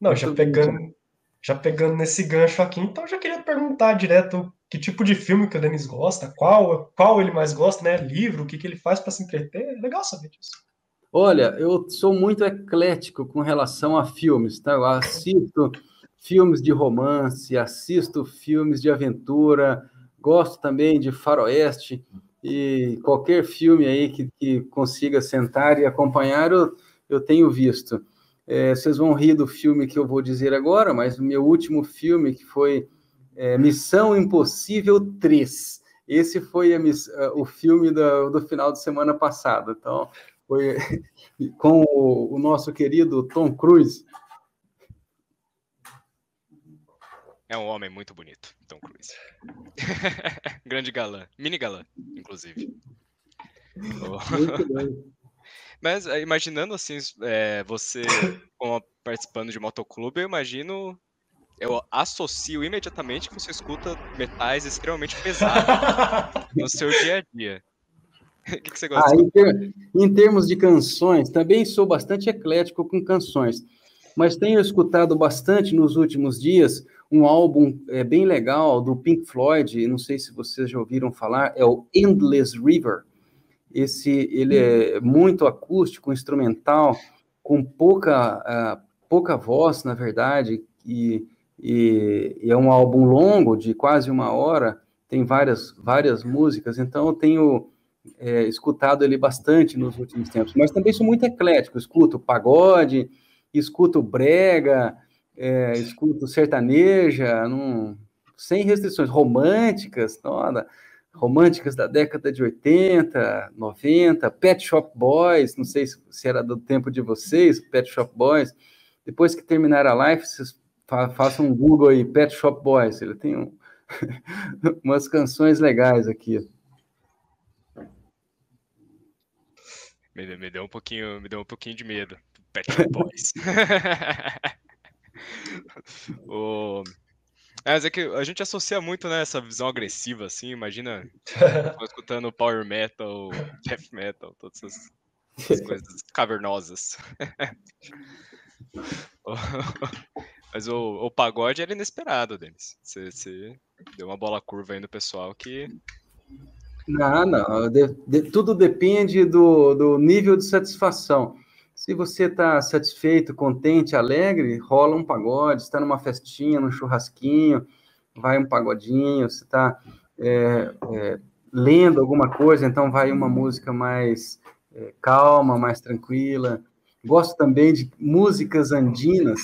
Não, já pegando, já pegando nesse gancho aqui, então já queria perguntar direto que tipo de filme que o Denis gosta, qual, qual ele mais gosta, né? Livro, o que, que ele faz para se entreter. É legal saber disso. Olha, eu sou muito eclético com relação a filmes, tá? Eu assisto filmes de romance, assisto filmes de aventura, gosto também de faroeste e qualquer filme aí que, que consiga sentar e acompanhar, eu, eu tenho visto. É, vocês vão rir do filme que eu vou dizer agora, mas o meu último filme, que foi é, Missão Impossível 3. Esse foi a, o filme do, do final de semana passado. Então, foi com o, o nosso querido Tom Cruise. É um homem muito bonito, Tom Cruise. Grande galã, mini galã, inclusive. Mas eh, imaginando assim, é, você como participando de motoclube, eu imagino, eu associo imediatamente que você escuta metais extremamente pesados no seu dia a dia. O que, que, você gosta? Ah, em, ter, em, termos de canções, também sou bastante eclético com canções. mas tenho escutado bastante nos últimos dias um álbum é, bem legal do Pink Floyd, não sei se vocês já ouviram falar, é o Endless River. Esse ele é muito acústico, instrumental, com pouca, uh, pouca voz, na verdade, e, e, e, é um álbum longo, de quase uma hora, tem várias, várias músicas, então eu tenho é, escutado ele bastante nos últimos tempos, mas também sou muito eclético, escuto pagode, escuto brega, é, escuto sertaneja, num, sem restrições, românticas, toda, românticas da década de 80, 90, Pet Shop Boys, não sei se, era do tempo de vocês, Pet Shop Boys. Depois que terminar a live, vocês fa façam um Google aí, Pet Shop Boys. Ele tem um, umas canções legais aqui. Me, me, deu um pouquinho, me deu um pouquinho de medo. Pet Boys. o, é, mas é que a gente associa muito, né, essa visão agressiva, assim, imagina escutando power metal, death metal, todas essas, essas coisas cavernosas. mas o, o pagode era inesperado, Denis. Você, você deu uma bola curva aí no pessoal que... Não, não, de, de, tudo depende do, do nível de satisfação. Se você está satisfeito, contente, alegre, rola um pagode, está numa festinha, num churrasquinho, vai um pagodinho, você está é, é, lendo alguma coisa, então vai uma música mais é, calma, mais tranquila. Gosto também de músicas andinas.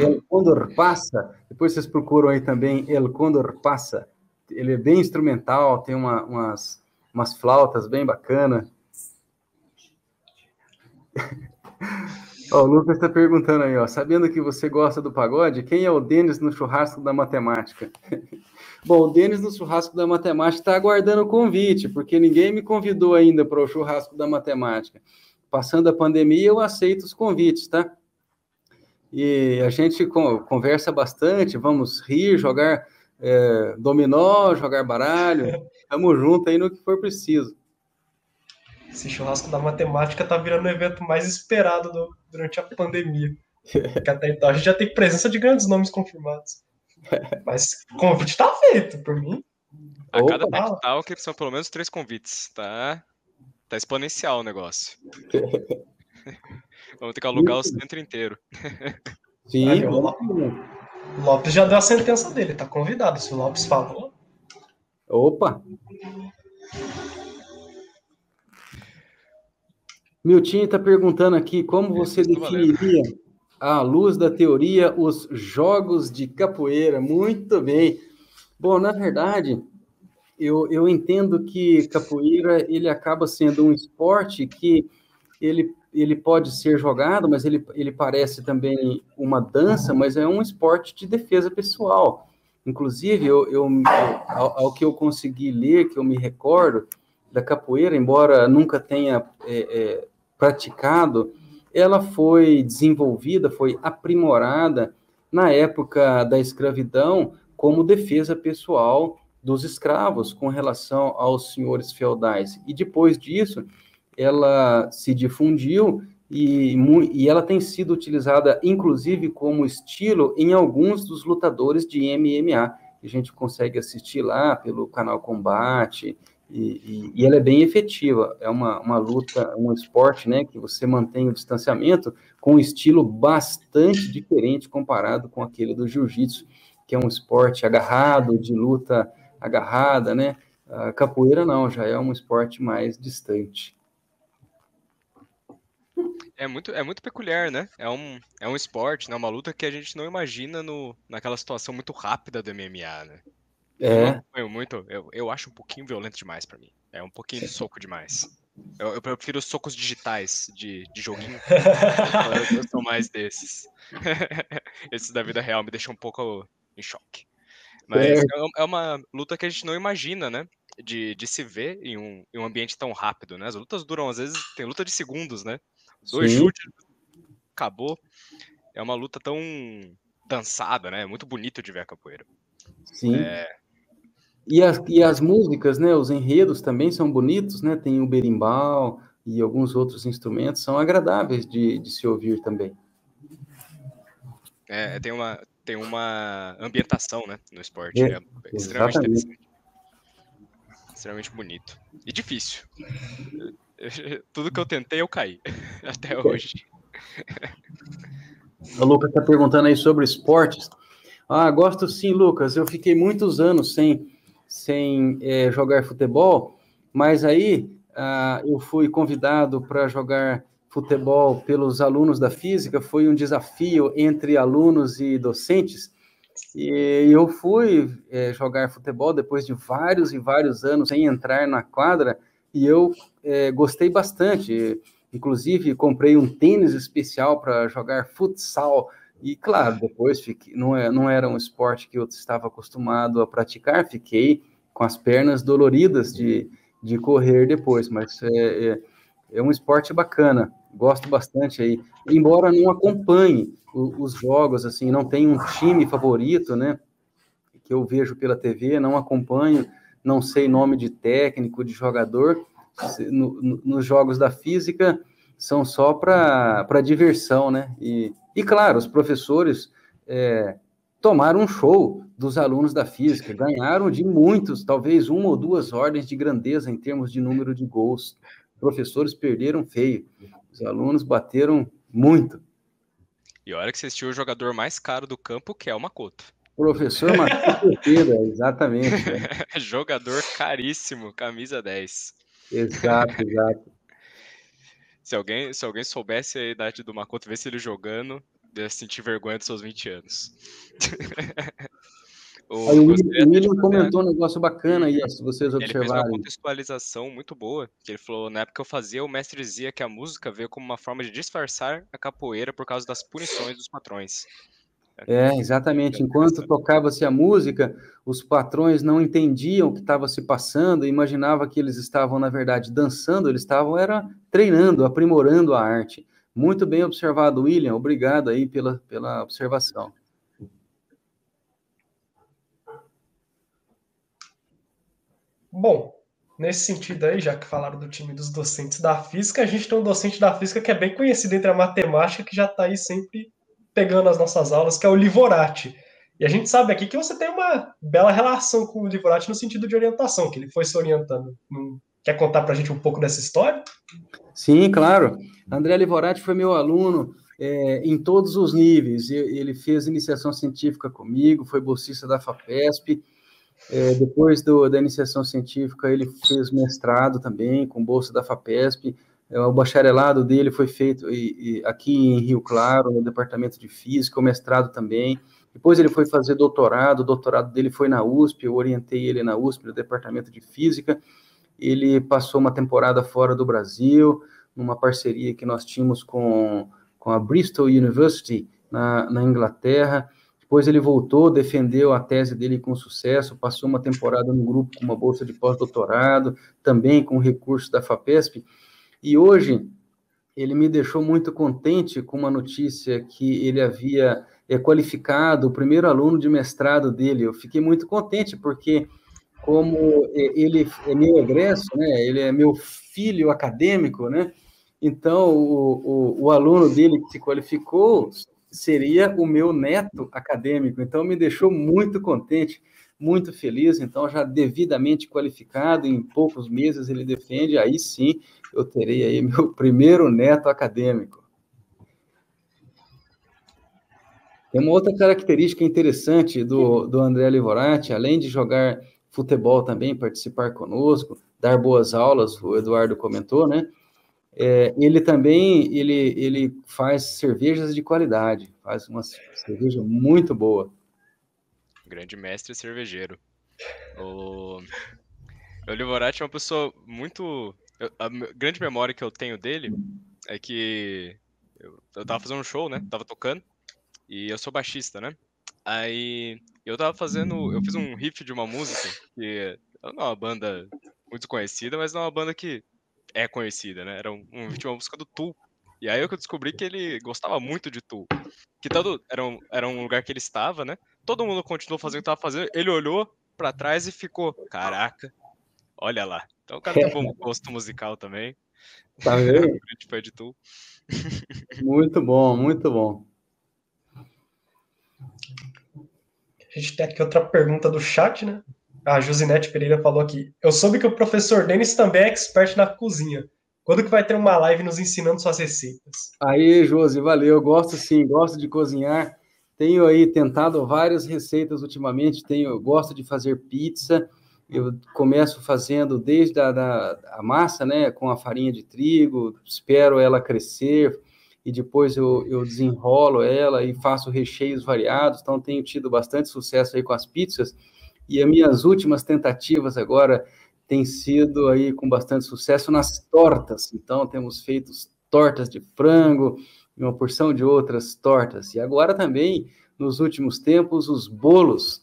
El Condor Passa, depois vocês procuram aí também El Condor Passa. Ele é bem instrumental, tem uma, umas, umas flautas bem bacanas. Ó, o Lucas está perguntando aí, ó, sabendo que você gosta do pagode, quem é o Denis no churrasco da matemática? Bom, o Denis no churrasco da matemática está aguardando o convite, porque ninguém me convidou ainda para o churrasco da matemática. Passando a pandemia, eu aceito os convites, tá? E a gente conversa bastante, vamos rir, jogar é, dominó, jogar baralho, estamos juntos aí no que for preciso. Esse churrasco da matemática tá virando o evento mais esperado do, durante a pandemia. Porque até então a gente já tem presença de grandes nomes confirmados. Mas o convite tá feito, por mim. A cada Opa, tal que são pelo menos três convites. Tá, tá exponencial o negócio. Vamos ter que alugar o centro inteiro. Sim. Aí, o Lopes já deu a sentença dele, tá convidado. Se o Lopes falou. Opa! Miltinho está perguntando aqui como você definiria, à luz da teoria, os jogos de capoeira. Muito bem. Bom, na verdade, eu, eu entendo que capoeira ele acaba sendo um esporte que ele, ele pode ser jogado, mas ele, ele parece também uma dança, mas é um esporte de defesa pessoal. Inclusive, eu, eu ao, ao que eu consegui ler, que eu me recordo, da capoeira, embora nunca tenha é, é, praticado, ela foi desenvolvida, foi aprimorada na época da escravidão como defesa pessoal dos escravos com relação aos senhores feudais. E depois disso, ela se difundiu e, e ela tem sido utilizada, inclusive, como estilo em alguns dos lutadores de MMA, a gente consegue assistir lá pelo canal Combate, e, e, e, ela é bem efetiva. É uma, uma luta, um esporte, né, que você mantém o distanciamento com um estilo bastante diferente comparado com aquele do jiu-jitsu, que é um esporte agarrado, de luta agarrada, né? A capoeira não, já é um esporte mais distante. É muito, é muito peculiar, né? É um, é um esporte, né? uma luta que a gente não imagina no, naquela situação muito rápida do MMA, né? É. Eu, muito, eu, eu acho um pouquinho violento demais para mim. É um pouquinho de soco demais. Eu, eu prefiro socos digitais de, de joguinho. eu, eu sou mais desses. Esses da vida real me deixam um pouco em choque. Mas é. é. é uma luta que a gente não imagina, né? De, de se ver em um, em um ambiente tão rápido, né? As lutas duram, às vezes, tem luta de segundos, né? Dois Sim. chutes, acabou. É uma luta tão dançada, né? É muito bonito de ver a capoeira. Sim. É, e as, e as músicas, né, os enredos também são bonitos, né? Tem o berimbau e alguns outros instrumentos, são agradáveis de, de se ouvir também. É, tem, uma, tem uma ambientação, né, no esporte. É, é extremamente interessante. Extremamente bonito. E difícil. Tudo que eu tentei, eu caí. Até hoje. O Lucas está perguntando aí sobre esportes. Ah, gosto sim, Lucas. Eu fiquei muitos anos sem, sem é, jogar futebol, mas aí ah, eu fui convidado para jogar futebol pelos alunos da física. Foi um desafio entre alunos e docentes. E eu fui é, jogar futebol depois de vários e vários anos sem entrar na quadra e eu é, gostei bastante. Inclusive, comprei um tênis especial para jogar futsal. E, claro, depois fiquei, não, é, não era um esporte que eu estava acostumado a praticar, fiquei com as pernas doloridas de, de correr depois, mas é, é, é um esporte bacana, gosto bastante aí. Embora não acompanhe o, os jogos, assim, não tenho um time favorito, né, que eu vejo pela TV, não acompanho, não sei nome de técnico, de jogador, no, no, nos jogos da física são só para diversão, né? E, e, claro, os professores é, tomaram um show dos alunos da física, ganharam de muitos, talvez uma ou duas ordens de grandeza em termos de número de gols. Os professores perderam feio, os alunos bateram muito. E olha que você assistiu o jogador mais caro do campo, que é o Makoto. Professor Pedro, exatamente. Jogador caríssimo, camisa 10. Exato, exato. se, alguém, se alguém soubesse a idade do Makoto, ver se ele jogando, ia sentir vergonha dos seus 20 anos. o, aí, o William comentou um negócio bacana aí, se vocês observarem. Ele fez uma contextualização muito boa, que ele falou, na época eu fazia, o mestre dizia que a música veio como uma forma de disfarçar a capoeira por causa das punições dos patrões. É, exatamente. Enquanto tocava-se a música, os patrões não entendiam o que estava se passando, imaginava que eles estavam, na verdade, dançando, eles estavam era treinando, aprimorando a arte. Muito bem observado, William. Obrigado aí pela, pela observação. Bom, nesse sentido aí, já que falaram do time dos docentes da física, a gente tem um docente da física que é bem conhecido entre a matemática, que já está aí sempre pegando as nossas aulas, que é o Livorati. E a gente sabe aqui que você tem uma bela relação com o Livorati no sentido de orientação, que ele foi se orientando. Quer contar para a gente um pouco dessa história? Sim, claro. André Livorati foi meu aluno é, em todos os níveis. Ele fez iniciação científica comigo, foi bolsista da FAPESP. É, depois do, da iniciação científica, ele fez mestrado também, com bolsa da FAPESP. É, o bacharelado dele foi feito aqui em Rio Claro, no departamento de física, o mestrado também. Depois ele foi fazer doutorado, o doutorado dele foi na USP, eu orientei ele na USP, no departamento de física. Ele passou uma temporada fora do Brasil, numa parceria que nós tínhamos com, com a Bristol University, na, na Inglaterra. Depois ele voltou, defendeu a tese dele com sucesso, passou uma temporada no grupo com uma bolsa de pós-doutorado, também com recurso da FAPESP. E hoje ele me deixou muito contente com uma notícia que ele havia é, qualificado o primeiro aluno de mestrado dele. Eu fiquei muito contente porque como é, ele é meu egresso, né? Ele é meu filho acadêmico, né? Então o, o, o aluno dele que se qualificou seria o meu neto acadêmico. Então me deixou muito contente muito feliz, então já devidamente qualificado, em poucos meses ele defende, aí sim eu terei aí meu primeiro neto acadêmico. Tem uma outra característica interessante do, do André Livorati, além de jogar futebol também, participar conosco, dar boas aulas, o Eduardo comentou, né? É, ele também ele, ele faz cervejas de qualidade, faz uma cerveja muito boa. Grande mestre cervejeiro. O, o Livorati é uma pessoa muito a grande memória que eu tenho dele é que eu, eu tava fazendo um show, né? Tava tocando. E eu sou baixista, né? Aí eu tava fazendo. Eu fiz um riff de uma música que não é uma banda muito conhecida, mas não é uma banda que é conhecida, né? Era um, um de uma música do Tool. E aí eu descobri que ele gostava muito de Tool. Que todo, era, um, era um lugar que ele estava, né? Todo mundo continuou fazendo o que tava fazendo. Ele olhou para trás e ficou: Caraca, olha lá. Então o cara tem um bom gosto musical também. Tá vendo? Muito bom, muito bom. A gente tem aqui outra pergunta do chat, né? A Josinete Pereira falou aqui. Eu soube que o professor Denis também é expert na cozinha. Quando que vai ter uma live nos ensinando suas receitas? Aí, Josi, valeu. Gosto sim, gosto de cozinhar. Tenho aí tentado várias receitas ultimamente. Tenho, gosto de fazer pizza. Eu começo fazendo desde a da, a massa, né, com a farinha de trigo. Espero ela crescer e depois eu, eu desenrolo ela e faço recheios variados. Então tenho tido bastante sucesso aí com as pizzas. E as minhas últimas tentativas agora tem sido aí com bastante sucesso nas tortas. Então, temos feito tortas de frango e uma porção de outras tortas. E agora também, nos últimos tempos, os bolos.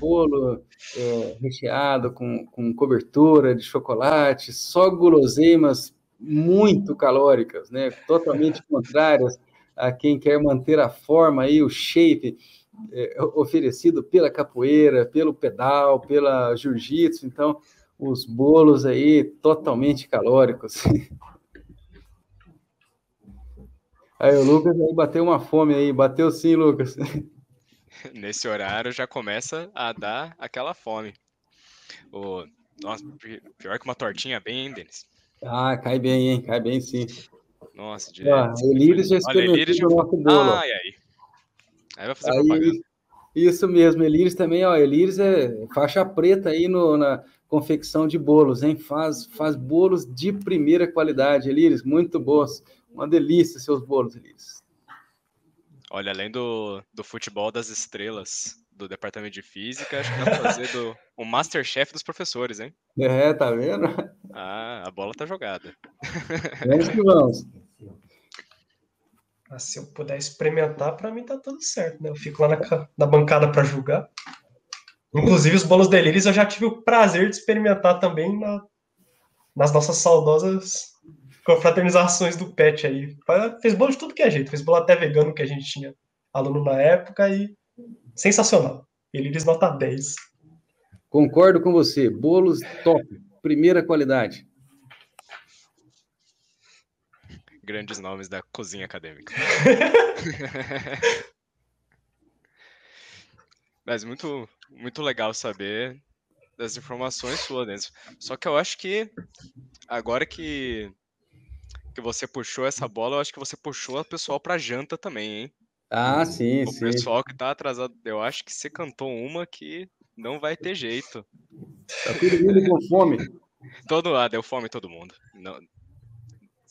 Bolo é, recheado com, com cobertura de chocolate, só guloseimas muito calóricas, né? Totalmente contrárias a quem quer manter a forma aí, o shape é, oferecido pela capoeira, pelo pedal, pela jiu-jitsu. Então, os bolos aí totalmente calóricos. Aí o Lucas aí bateu uma fome aí, bateu sim, Lucas. Nesse horário já começa a dar aquela fome. O... Nossa, pior que uma tortinha bem, hein, Denis? Ah, cai bem, hein? Cai bem sim. Nossa, direto. Ah, Elíris já experimentou o nosso bolo. Ai, ai. Aí vai fazer aí, propaganda. Isso mesmo, Elíris também, ó, Elíris é faixa preta aí no, na, confecção de bolos, hein? Faz, faz bolos de primeira qualidade, Elíris, muito bons. Uma delícia seus bolos, Elíris. Olha, além do, do futebol das estrelas do departamento de física, acho que dá pra fazer do, o Masterchef dos professores, hein? É, tá vendo? Ah, a bola tá jogada. Vamos que vamos. Ah, se eu puder experimentar, para mim tá tudo certo, né? Eu fico lá na, na bancada para julgar. Inclusive, os bolos delírios eu já tive o prazer de experimentar também na, nas nossas saudosas confraternizações do PET aí. Fez bolo de tudo que é jeito, fez bolo até vegano que a gente tinha aluno na época e sensacional. Elíris nota 10. Concordo com você. Bolos top, primeira qualidade. Grandes nomes da cozinha acadêmica. Mas muito, muito legal saber das informações suas dentro. Só que eu acho que agora que que você puxou essa bola, eu acho que você puxou o pessoal para janta também, hein? Ah, sim, o sim. O pessoal que tá atrasado, eu acho que você cantou uma que não vai ter jeito. Tá todo mundo com fome. Todo, ah, deu fome todo mundo. Não,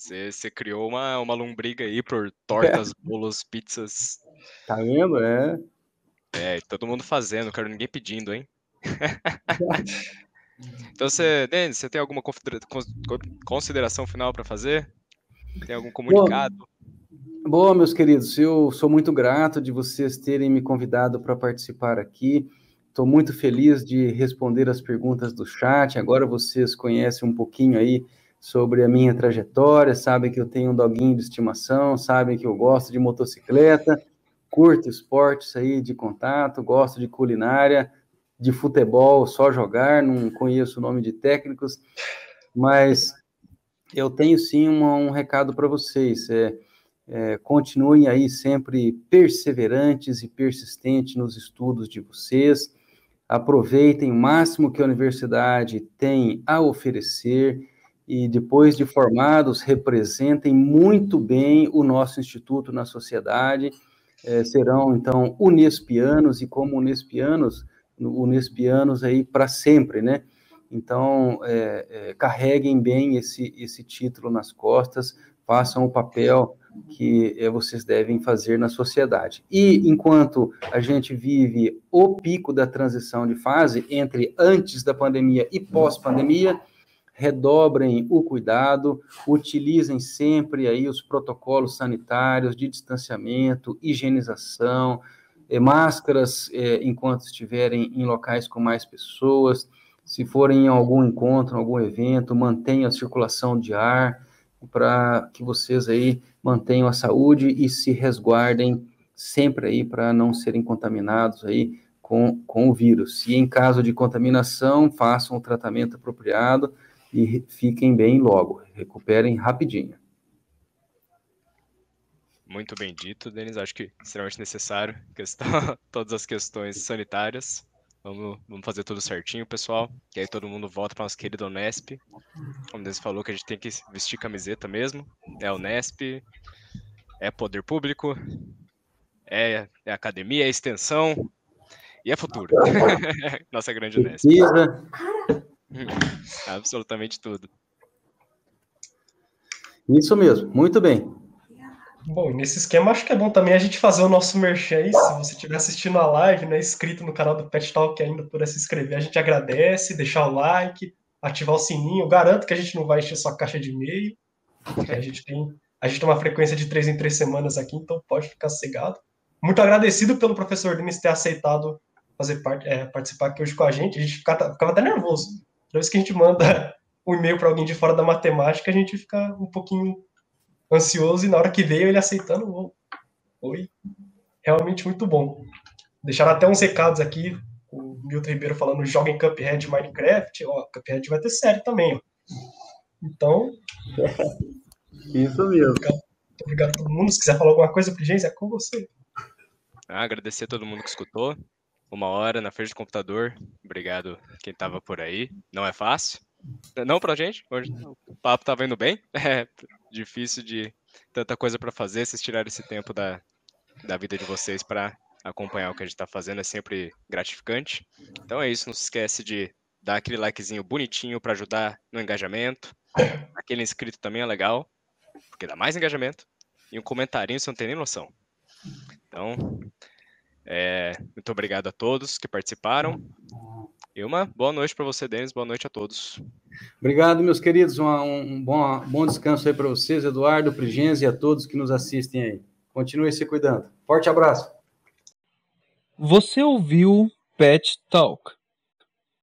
você, você criou uma, uma lombriga aí por tortas, bolos, pizzas. Tá vendo? É. É, todo mundo fazendo, quero ninguém pedindo, hein? então, você, Denis, você tem alguma consideração final para fazer? Tem algum comunicado? Bom, bom, meus queridos, eu sou muito grato de vocês terem me convidado para participar aqui. Estou muito feliz de responder as perguntas do chat. Agora vocês conhecem um pouquinho aí sobre a minha trajetória, sabem que eu tenho um doguinho de estimação, sabem que eu gosto de motocicleta curto esportes aí de contato, gosto de culinária, de futebol, só jogar, não conheço o nome de técnicos, mas eu tenho sim uma, um recado para vocês. É, é, continuem aí sempre perseverantes e persistentes nos estudos de vocês. Aproveitem o máximo que a universidade tem a oferecer e depois de formados representem muito bem o nosso instituto na sociedade é, serão, então, unespianos, e como unespianos, unespianos aí para sempre, né? Então, é, é, carreguem bem esse, esse título nas costas, façam o papel que é, vocês devem fazer na sociedade. E enquanto a gente vive o pico da transição de fase entre antes da pandemia e pós-pandemia, redobrem o cuidado, utilizem sempre aí os protocolos sanitários de distanciamento, higienização, eh, máscaras eh, enquanto estiverem em locais com mais pessoas, se forem em algum encontro, algum evento, mantenham a circulação de ar para que vocês aí mantenham a saúde e se resguardem sempre aí para não serem contaminados aí com, com o vírus. E em caso de contaminação, façam o tratamento apropriado, e fiquem bem logo, recuperem rapidinho. Muito bem dito, Denis. Acho que extremamente necessário. Questão, todas as questões sanitárias. Vamos, vamos fazer tudo certinho, pessoal. E aí todo mundo volta para nosso querido Unesp. Como Denis falou, que a gente tem que vestir camiseta mesmo. É Unesp, é poder público, é, é academia, é extensão e é futuro. Nossa grande Unesp. Absolutamente tudo. Isso mesmo, muito bem. Bom, nesse esquema acho que é bom também a gente fazer o nosso merchan aí. Se você estiver assistindo a live, né, inscrito no canal do Pet Talk ainda por se inscrever, a gente agradece, deixar o like, ativar o sininho. Eu garanto que a gente não vai encher sua caixa de e-mail. A gente tem, a gente tem uma frequência de três em três semanas aqui, então pode ficar cegado. Muito agradecido pelo professor Denis ter aceitado fazer parte, é, participar aqui hoje com a gente. A gente ficava, ficava até nervoso. Toda vez que a gente manda um e-mail para alguém de fora da matemática, a gente fica um pouquinho ansioso e na hora que veio ele aceitando, oi, realmente muito bom. Deixaram até uns recados aqui, o Milton Ribeiro falando joga em Cuphead Minecraft, ó, Cuphead vai ter série também, ó. Então, isso mesmo. Obrigado, obrigado a todo mundo. Se quiser falar alguma coisa, gente, é com você. Ah, agradecer a todo mundo que escutou. Uma hora na frente do computador. Obrigado quem estava por aí. Não é fácil. Não pra gente, hoje o papo tá indo bem. Difícil de tanta coisa para fazer, vocês tirarem esse tempo da, da vida de vocês para acompanhar o que a gente tá fazendo, é sempre gratificante. Então é isso, não se esquece de dar aquele likezinho bonitinho para ajudar no engajamento. Aquele inscrito também é legal, porque dá mais engajamento. E um comentarinho você não tem nem noção. Então, é, muito obrigado a todos que participaram. E uma boa noite para você, Denis. Boa noite a todos. Obrigado, meus queridos. Um, um bom, bom descanso aí para vocês, Eduardo, Prigenza e a todos que nos assistem aí. Continue se cuidando. Forte abraço. Você ouviu Pet Talk